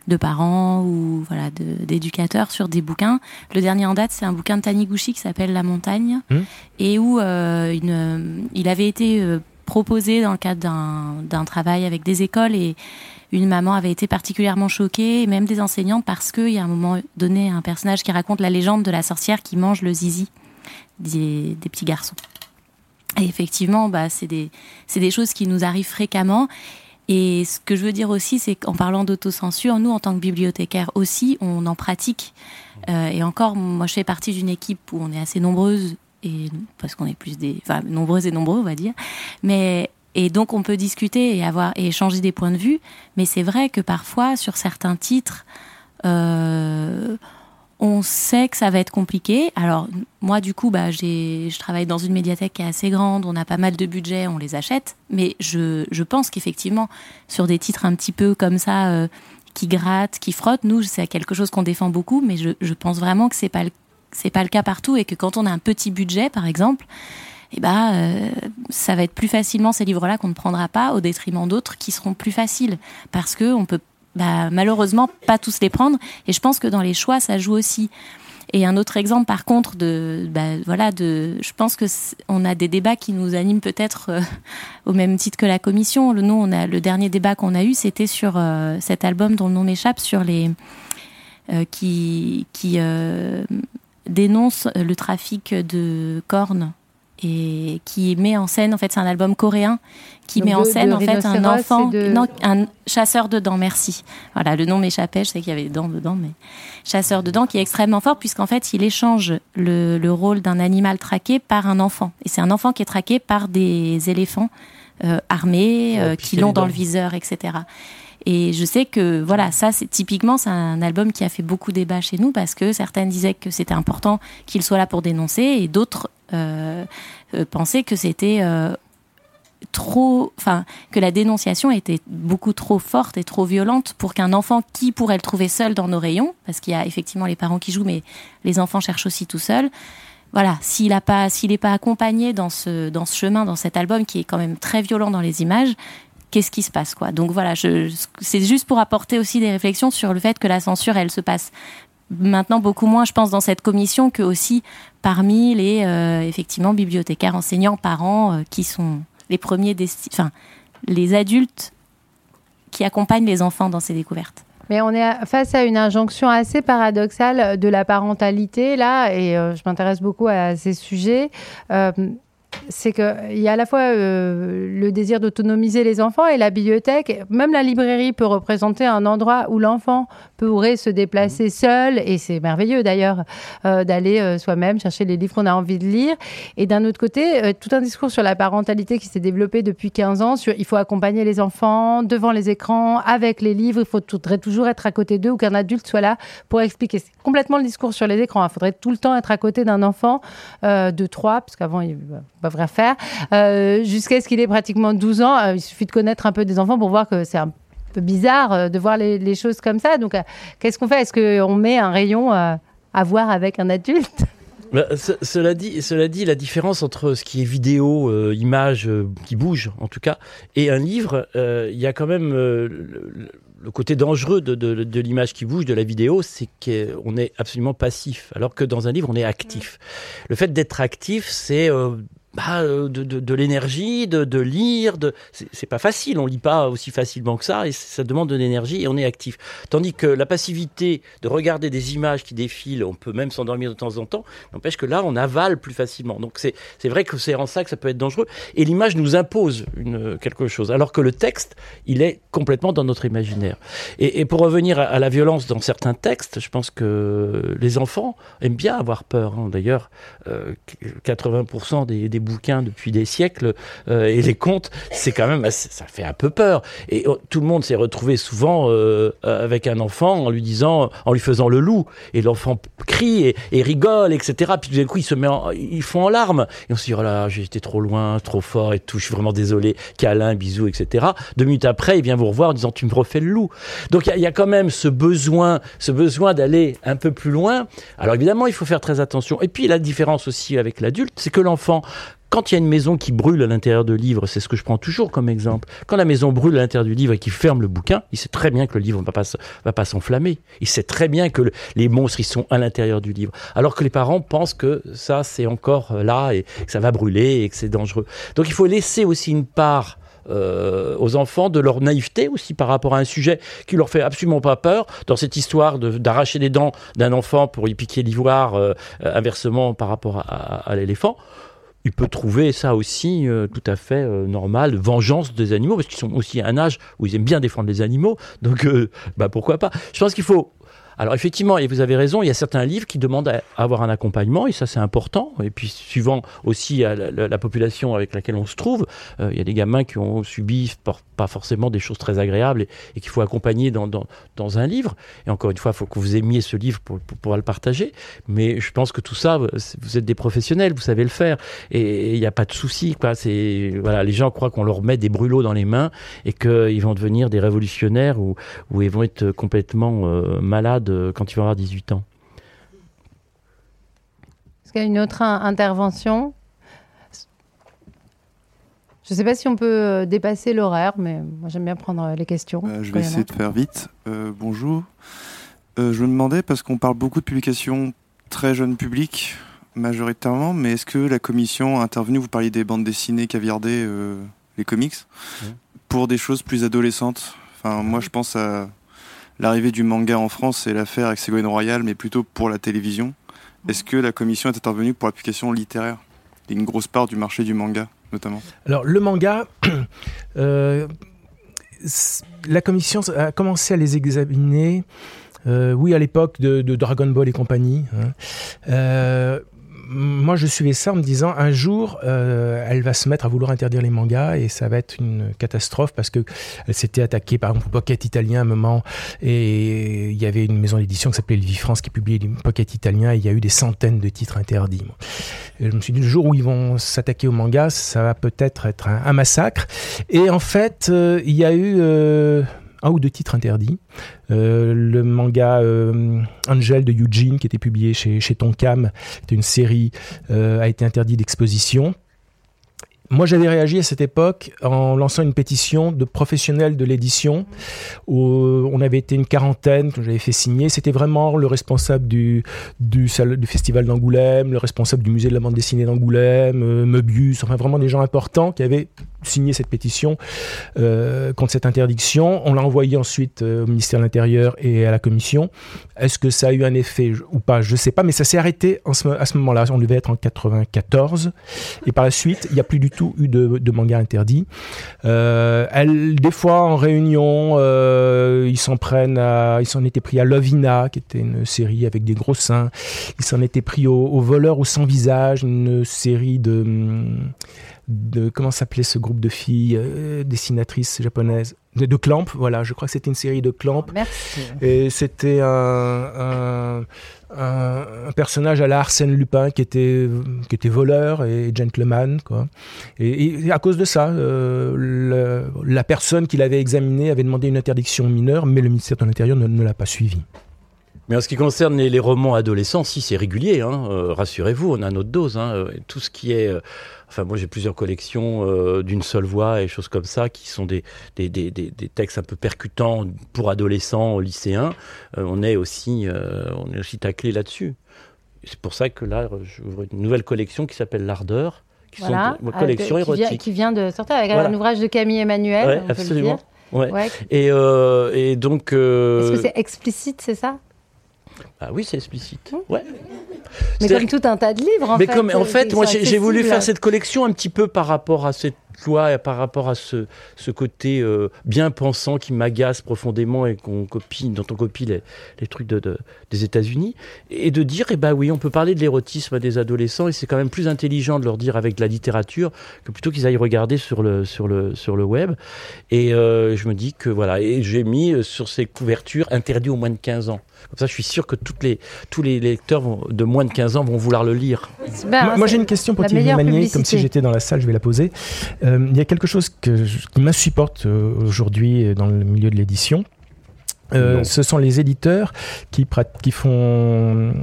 de parents ou voilà d'éducateurs sur des bouquins. Le dernier en date, c'est un bouquin de Taniguchi qui s'appelle La Montagne mmh. et où une, il avait été proposé dans le cadre d'un travail avec des écoles et une maman avait été particulièrement choquée, même des enseignantes, parce qu'il y a un moment donné un personnage qui raconte la légende de la sorcière qui mange le zizi des, petits garçons. Et effectivement, bah, c'est des, des choses qui nous arrivent fréquemment. Et ce que je veux dire aussi, c'est qu'en parlant d'autocensure, nous, en tant que bibliothécaires aussi, on en pratique. Euh, et encore, moi, je fais partie d'une équipe où on est assez nombreuses, et, parce qu'on est plus des, enfin, nombreuses et nombreux, on va dire. Mais et donc on peut discuter et avoir et échanger des points de vue, mais c'est vrai que parfois sur certains titres, euh, on sait que ça va être compliqué. Alors moi du coup, bah, je travaille dans une médiathèque qui est assez grande, on a pas mal de budget, on les achète, mais je, je pense qu'effectivement sur des titres un petit peu comme ça. Euh, qui grattent, qui frottent, nous c'est quelque chose qu'on défend beaucoup, mais je, je pense vraiment que c'est pas c'est pas le cas partout et que quand on a un petit budget, par exemple, eh ben, euh, ça va être plus facilement ces livres-là qu'on ne prendra pas au détriment d'autres qui seront plus faciles parce que on peut bah, malheureusement pas tous les prendre. Et je pense que dans les choix, ça joue aussi. Et un autre exemple, par contre, de, bah, voilà, de, je pense que on a des débats qui nous animent peut-être euh, au même titre que la commission. Le, nous, on a le dernier débat qu'on a eu, c'était sur euh, cet album dont le nom m'échappe, sur les qui qui dénonce le trafic de cornes et qui met en scène, en fait, c'est un album coréen qui met en scène, en fait, un enfant, un chasseur de dents, merci. Voilà, le nom m'échappait, je sais qu'il y avait dents dedans, mais chasseur de dents qui est extrêmement fort puisqu'en fait, il échange le, le rôle d'un animal traqué par un enfant. Et c'est un enfant qui est traqué par des éléphants euh, armés, euh, qui l'ont dans le viseur, etc. Et je sais que voilà, ça c'est typiquement c'est un album qui a fait beaucoup débat chez nous parce que certaines disaient que c'était important qu'il soit là pour dénoncer et d'autres pensaient que c'était euh, trop, enfin, que la dénonciation était beaucoup trop forte et trop violente pour qu'un enfant qui pourrait le trouver seul dans nos rayons, parce qu'il y a effectivement les parents qui jouent, mais les enfants cherchent aussi tout seuls. Voilà, s'il a pas, n'est pas accompagné dans ce, dans ce chemin, dans cet album qui est quand même très violent dans les images, qu'est-ce qui se passe, quoi? Donc voilà, c'est juste pour apporter aussi des réflexions sur le fait que la censure, elle se passe maintenant beaucoup moins, je pense, dans cette commission que aussi parmi les euh, effectivement bibliothécaires, enseignants, parents euh, qui sont les premiers, enfin les adultes qui accompagnent les enfants dans ces découvertes. Mais on est face à une injonction assez paradoxale de la parentalité là, et euh, je m'intéresse beaucoup à ces sujets c'est qu'il y a à la fois euh, le désir d'autonomiser les enfants et la bibliothèque, même la librairie peut représenter un endroit où l'enfant pourrait se déplacer mmh. seul, et c'est merveilleux d'ailleurs euh, d'aller euh, soi-même chercher les livres qu'on a envie de lire. Et d'un autre côté, tout un discours sur la parentalité qui s'est développé depuis 15 ans, sur il faut accompagner les enfants devant les écrans, avec les livres, il faudrait toujours être à côté d'eux ou qu'un adulte soit là pour expliquer. C'est complètement le discours sur les écrans. Il faudrait tout le temps être à côté d'un enfant de 3, parce qu'avant, il pas faire, euh, jusqu'à ce qu'il ait pratiquement 12 ans. Euh, il suffit de connaître un peu des enfants pour voir que c'est un peu bizarre euh, de voir les, choses comme ça. Donc, qu'est-ce qu'on fait? Est-ce qu'on met un rayon à voir avec un adulte? Bah, cela, dit, cela dit, la différence entre ce qui est vidéo, image qui bouge en tout cas, et un livre, il y a quand même le côté dangereux de, de, l'image qui bouge, de la vidéo, c'est qu'on est absolument passif, alors que dans un livre, on est actif. Le fait d'être actif, c'est bah, euh, de, de, l'énergie, de, de, lire. De... C'est pas facile, on lit pas aussi facilement que ça, et ça demande de l'énergie et on est actif. Tandis que la passivité de regarder des images qui défilent, on peut même s'endormir de temps en temps, n'empêche que là, on avale plus facilement. Donc c'est vrai que c'est en ça que ça peut être dangereux. Et l'image nous impose quelque chose, alors que le texte, il est complètement dans notre imaginaire. Et, et pour revenir à, la violence dans certains textes, je pense que les enfants aiment bien avoir peur. Hein. D'ailleurs, euh, 80% des, des bouquins depuis des siècles euh, et les contes, c'est quand même, ça fait un peu peur. Et oh, tout le monde s'est retrouvé souvent euh, avec un enfant en lui disant, en lui faisant le loup, et l'enfant crie et, rigole, etc. Puis du coup, il se met, en, ils font en larmes. Et on se dit, oh là, j'ai été trop loin, trop fort et tout. Je suis vraiment désolé. Câlin, bisous, etc. Deux minutes après, il vient vous revoir en disant, tu me refais le loup. Donc il y, y, a quand même ce besoin, ce besoin d'aller un peu plus loin. Alors évidemment, il faut faire très attention. Et puis la différence aussi avec l'adulte, c'est que l'enfant, quand il y a une maison qui brûle à l'intérieur de livre, c'est ce que je prends toujours comme exemple. Quand la maison brûle à l'intérieur du livre et qu'il ferme le bouquin, il sait très bien que le livre ne va pas, s'enflammer. Il sait très bien que les monstres ils sont à l'intérieur du livre. Alors que les parents pensent que ça c'est encore euh, là et que ça va brûler et que c'est dangereux. Donc il faut laisser aussi une part euh, aux enfants de leur naïveté aussi par rapport à un sujet qui leur fait absolument pas peur. Dans cette histoire d'arracher les dents d'un enfant pour y piquer l'ivoire, euh, inversement par rapport à, l'éléphant, il peut trouver ça aussi euh, tout à fait normal, vengeance des animaux, parce qu'ils sont aussi à un âge où ils aiment bien défendre les animaux, donc bah pourquoi pas. Je pense qu'il faut alors effectivement, et vous avez raison, il y a certains livres qui demandent à avoir un accompagnement, et ça c'est important. Et puis suivant aussi la, la, population avec laquelle on se trouve, euh, il y a des gamins qui ont subi pas forcément des choses très agréables et, qu'il faut accompagner dans, dans, un livre. Et encore une fois, il faut que vous aimiez ce livre pour, pour, pouvoir le partager. Mais je pense que tout ça, vous êtes des professionnels, vous savez le faire, et il n'y a pas de souci. Quoi. Voilà, les gens croient qu'on leur met des brûlots dans les mains et qu'ils vont devenir des révolutionnaires ou, ou ils vont être complètement euh, malades euh, quand avoir 18 ans. Est-ce qu'il y a une autre intervention? Je ne sais pas si on peut euh, dépasser l'horaire, mais moi j'aime bien prendre euh, les questions. je vais essayer de faire vite. bonjour. je me demandais, parce qu'on parle beaucoup de publications très jeunes publics, majoritairement, mais est-ce que la commission a intervenu, vous parliez des bandes dessinées caviardées, les comics, pour des choses plus adolescentes Enfin, moi je pense à l'arrivée du manga en France et l'affaire avec Ségolène Royal, mais plutôt pour la télévision. Est-ce que la commission est intervenue pour l'application littéraire Il y a une grosse part du marché du manga, notamment? Alors, le manga, euh, la commission a commencé à les examiner. Euh, oui, à l'époque de, Dragon Ball et compagnie. Hein. Euh, moi, je suivais ça en me disant un jour, euh, elle va se mettre à vouloir interdire les mangas et ça va être une catastrophe parce que elle s'était attaquée par exemple au Pocket italien à un moment et il y avait une maison d'édition qui s'appelait Vie France qui publiait les Pocket italiens et il y a eu des centaines de titres interdits. Je me suis dit le jour où ils vont s'attaquer aux mangas, ça va peut-être être un, massacre. Et en fait, euh, il y a eu euh, un ou deux titres interdits. Euh, le manga euh, Angel de Eugene, qui était publié chez, chez Tonkam, était une série, euh, a été interdit d'exposition. Moi, j'avais réagi à cette époque en lançant une pétition de professionnels de l'édition on avait été une quarantaine que j'avais fait signer. C'était vraiment le responsable du, du, festival d'Angoulême, le responsable du musée de la bande dessinée d'Angoulême, Möbius, enfin vraiment des gens importants qui avaient signé cette pétition euh, contre cette interdiction. On l'a envoyé ensuite euh, au ministère de l'Intérieur et à la commission. Est-ce que ça a eu un effet ou pas? Je ne sais pas, mais ça s'est arrêté à ce moment-là. On devait être en 94. Et par la suite, il n'y a plus du tout eu de, manga interdit. Euh, des fois, en réunion, ils s'en prennent à, ils s'en étaient pris à Lovina, qui était une série avec des gros seins. Ils s'en étaient pris au, au voleur ou sans visage, une série de de comment s'appelait ce groupe de filles euh, dessinatrices japonaises? De, de, Clamp, voilà, je crois que c'était une série de Clamp. Merci. Et c'était un, un, personnage à la Arsène Lupin qui était, qui était voleur et gentleman. Quoi. Et, à cause de ça, euh, la personne qui l'avait examiné avait demandé une interdiction mineure, mais le ministère de l'Intérieur ne, ne l'a pas suivi. Mais en ce qui concerne les, romans adolescents, si c'est régulier, hein, euh, rassurez-vous, on a notre dose. Hein, tout ce qui est Enfin, moi, j'ai plusieurs collections euh, d'une seule voix et choses comme ça, qui sont des, des, des, des, textes un peu percutants pour adolescents, lycéens. Euh, on est aussi, euh, on est aussi taclé là-dessus. C'est pour ça que là, j'ouvre une nouvelle collection qui s'appelle L'Ardeur, qui voilà, sont des collections érotiques. Qui vient, de sortir avec un ouvrage de Camille Emmanuel. Oui, absolument. Ouais. Et, et, donc. Est-ce que c'est explicite, c'est ça? Ah oui, c'est explicite. Mmh. Ouais. Mais comme tout un tas de livres, en mais fait. Comme, en fait, moi, j'ai voulu faire cette collection un petit peu par rapport à cette loi par rapport à ce, ce côté euh, bien pensant qui m'agace profondément et qu'on copie, dont on copie les, les trucs de, de, des États-Unis, et de dire, eh ben oui, on peut parler de l'érotisme des adolescents et c'est quand même plus intelligent de leur dire avec de la littérature que plutôt qu'ils aillent regarder sur le, sur le, sur le web. Et euh, je me dis que voilà, et j'ai mis euh, sur ces couvertures interdit aux moins de 15 ans. Comme ça, je suis sûr que toutes les, tous les lecteurs de moins de 15 ans vont vouloir le lire. moi, moi j'ai une question pour Thierry Manier, comme si j'étais dans la salle, je vais la poser. Euh, il y a quelque chose que qui m'insupporte euh, aujourd'hui dans le milieu de l'édition. Euh, ce sont les éditeurs qui, qui font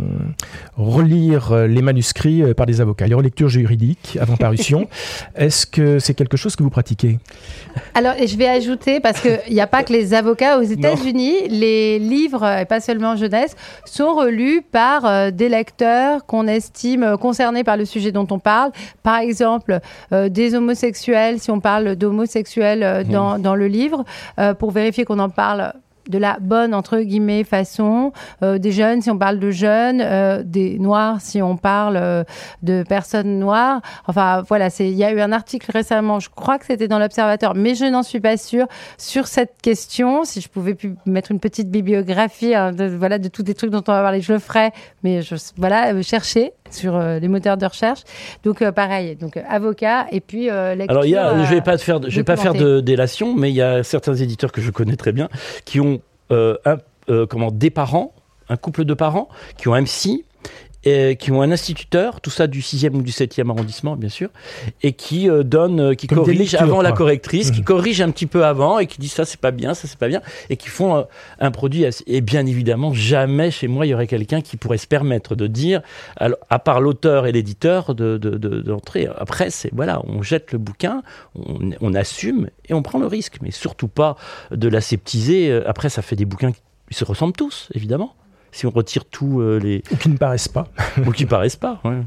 relire euh, les manuscrits euh, par des avocats, les relectures juridiques avant parution. Est-ce que c'est quelque chose que vous pratiquez? Alors, je vais ajouter, parce qu'il n'y a pas que les avocats aux États-Unis, les livres, et pas seulement jeunesse, sont relus par des lecteurs qu'on estime concernés par le sujet dont on parle. Par exemple, des homosexuels, si on parle d'homosexuels mmh. dans, dans, le livre, pour vérifier qu'on en parle de la bonne, entre guillemets, façon, euh, des jeunes si on parle de jeunes, euh, des noirs si on parle euh, de personnes noires. Enfin, voilà, il y a eu un article récemment, je crois que c'était dans l'Observateur, mais je n'en suis pas sûre, sur cette question. Si je pouvais mettre une petite bibliographie hein, de, voilà, de tous les trucs dont on va parler, je le ferais, mais je, voilà, chercher sur les moteurs de recherche. Donc pareil, donc avocat et puis lecture. Alors il y a, je vais pas faire, je vais pas faire de délation, mais il y a certains éditeurs que je connais très bien qui ont euh, un, euh, comment, des parents, un couple de parents qui ont un psy, et qui ont un instituteur, tout ça du 6e ou du 7e arrondissement, bien sûr, et qui euh, donne, qui corrige avant la correctrice, qui mmh. corrige un petit peu avant et qui dit ça c'est pas bien, ça c'est pas bien, et qui font un produit. Et bien évidemment, jamais chez moi il y aurait quelqu'un qui pourrait se permettre de dire, à part l'auteur et l'éditeur, d'entrer. De, Après, c'est voilà, on jette le bouquin, on, on, assume et on prend le risque, mais surtout pas de l'aseptiser. Après, ça fait des bouquins qui se ressemblent tous, évidemment si on retire tous euh, les... Ou qui ne paraissent pas. Ou qui paraissent pas, ouais.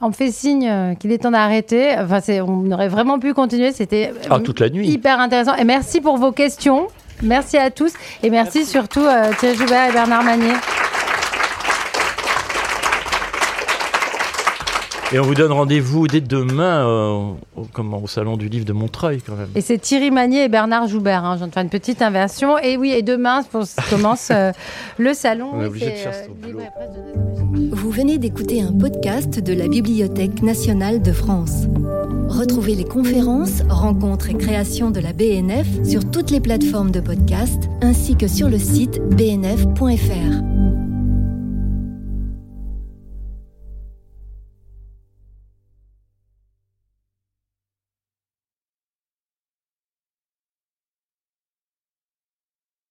On me fait signe euh, qu'il est temps d'arrêter. Enfin, on aurait vraiment pu continuer. C'était ah, toute la nuit. hyper intéressant. Et merci pour vos questions. Merci à tous. Et merci, surtout euh, Thierry Joubert et Bernard Manier. Et on vous donne rendez-vous dès demain euh, au, au, salon du livre de Montreuil quand même. Et c'est Thierry Magnier et Bernard Joubert. Hein. Je viens de faire une petite inversion. Et oui, et demain commence euh, le salon. On est obligé de faire euh, Vous venez d'écouter un podcast de la Bibliothèque nationale de France. Retrouvez les conférences, rencontres et créations de la BNF sur toutes les plateformes de podcast ainsi que sur le site bnf.fr.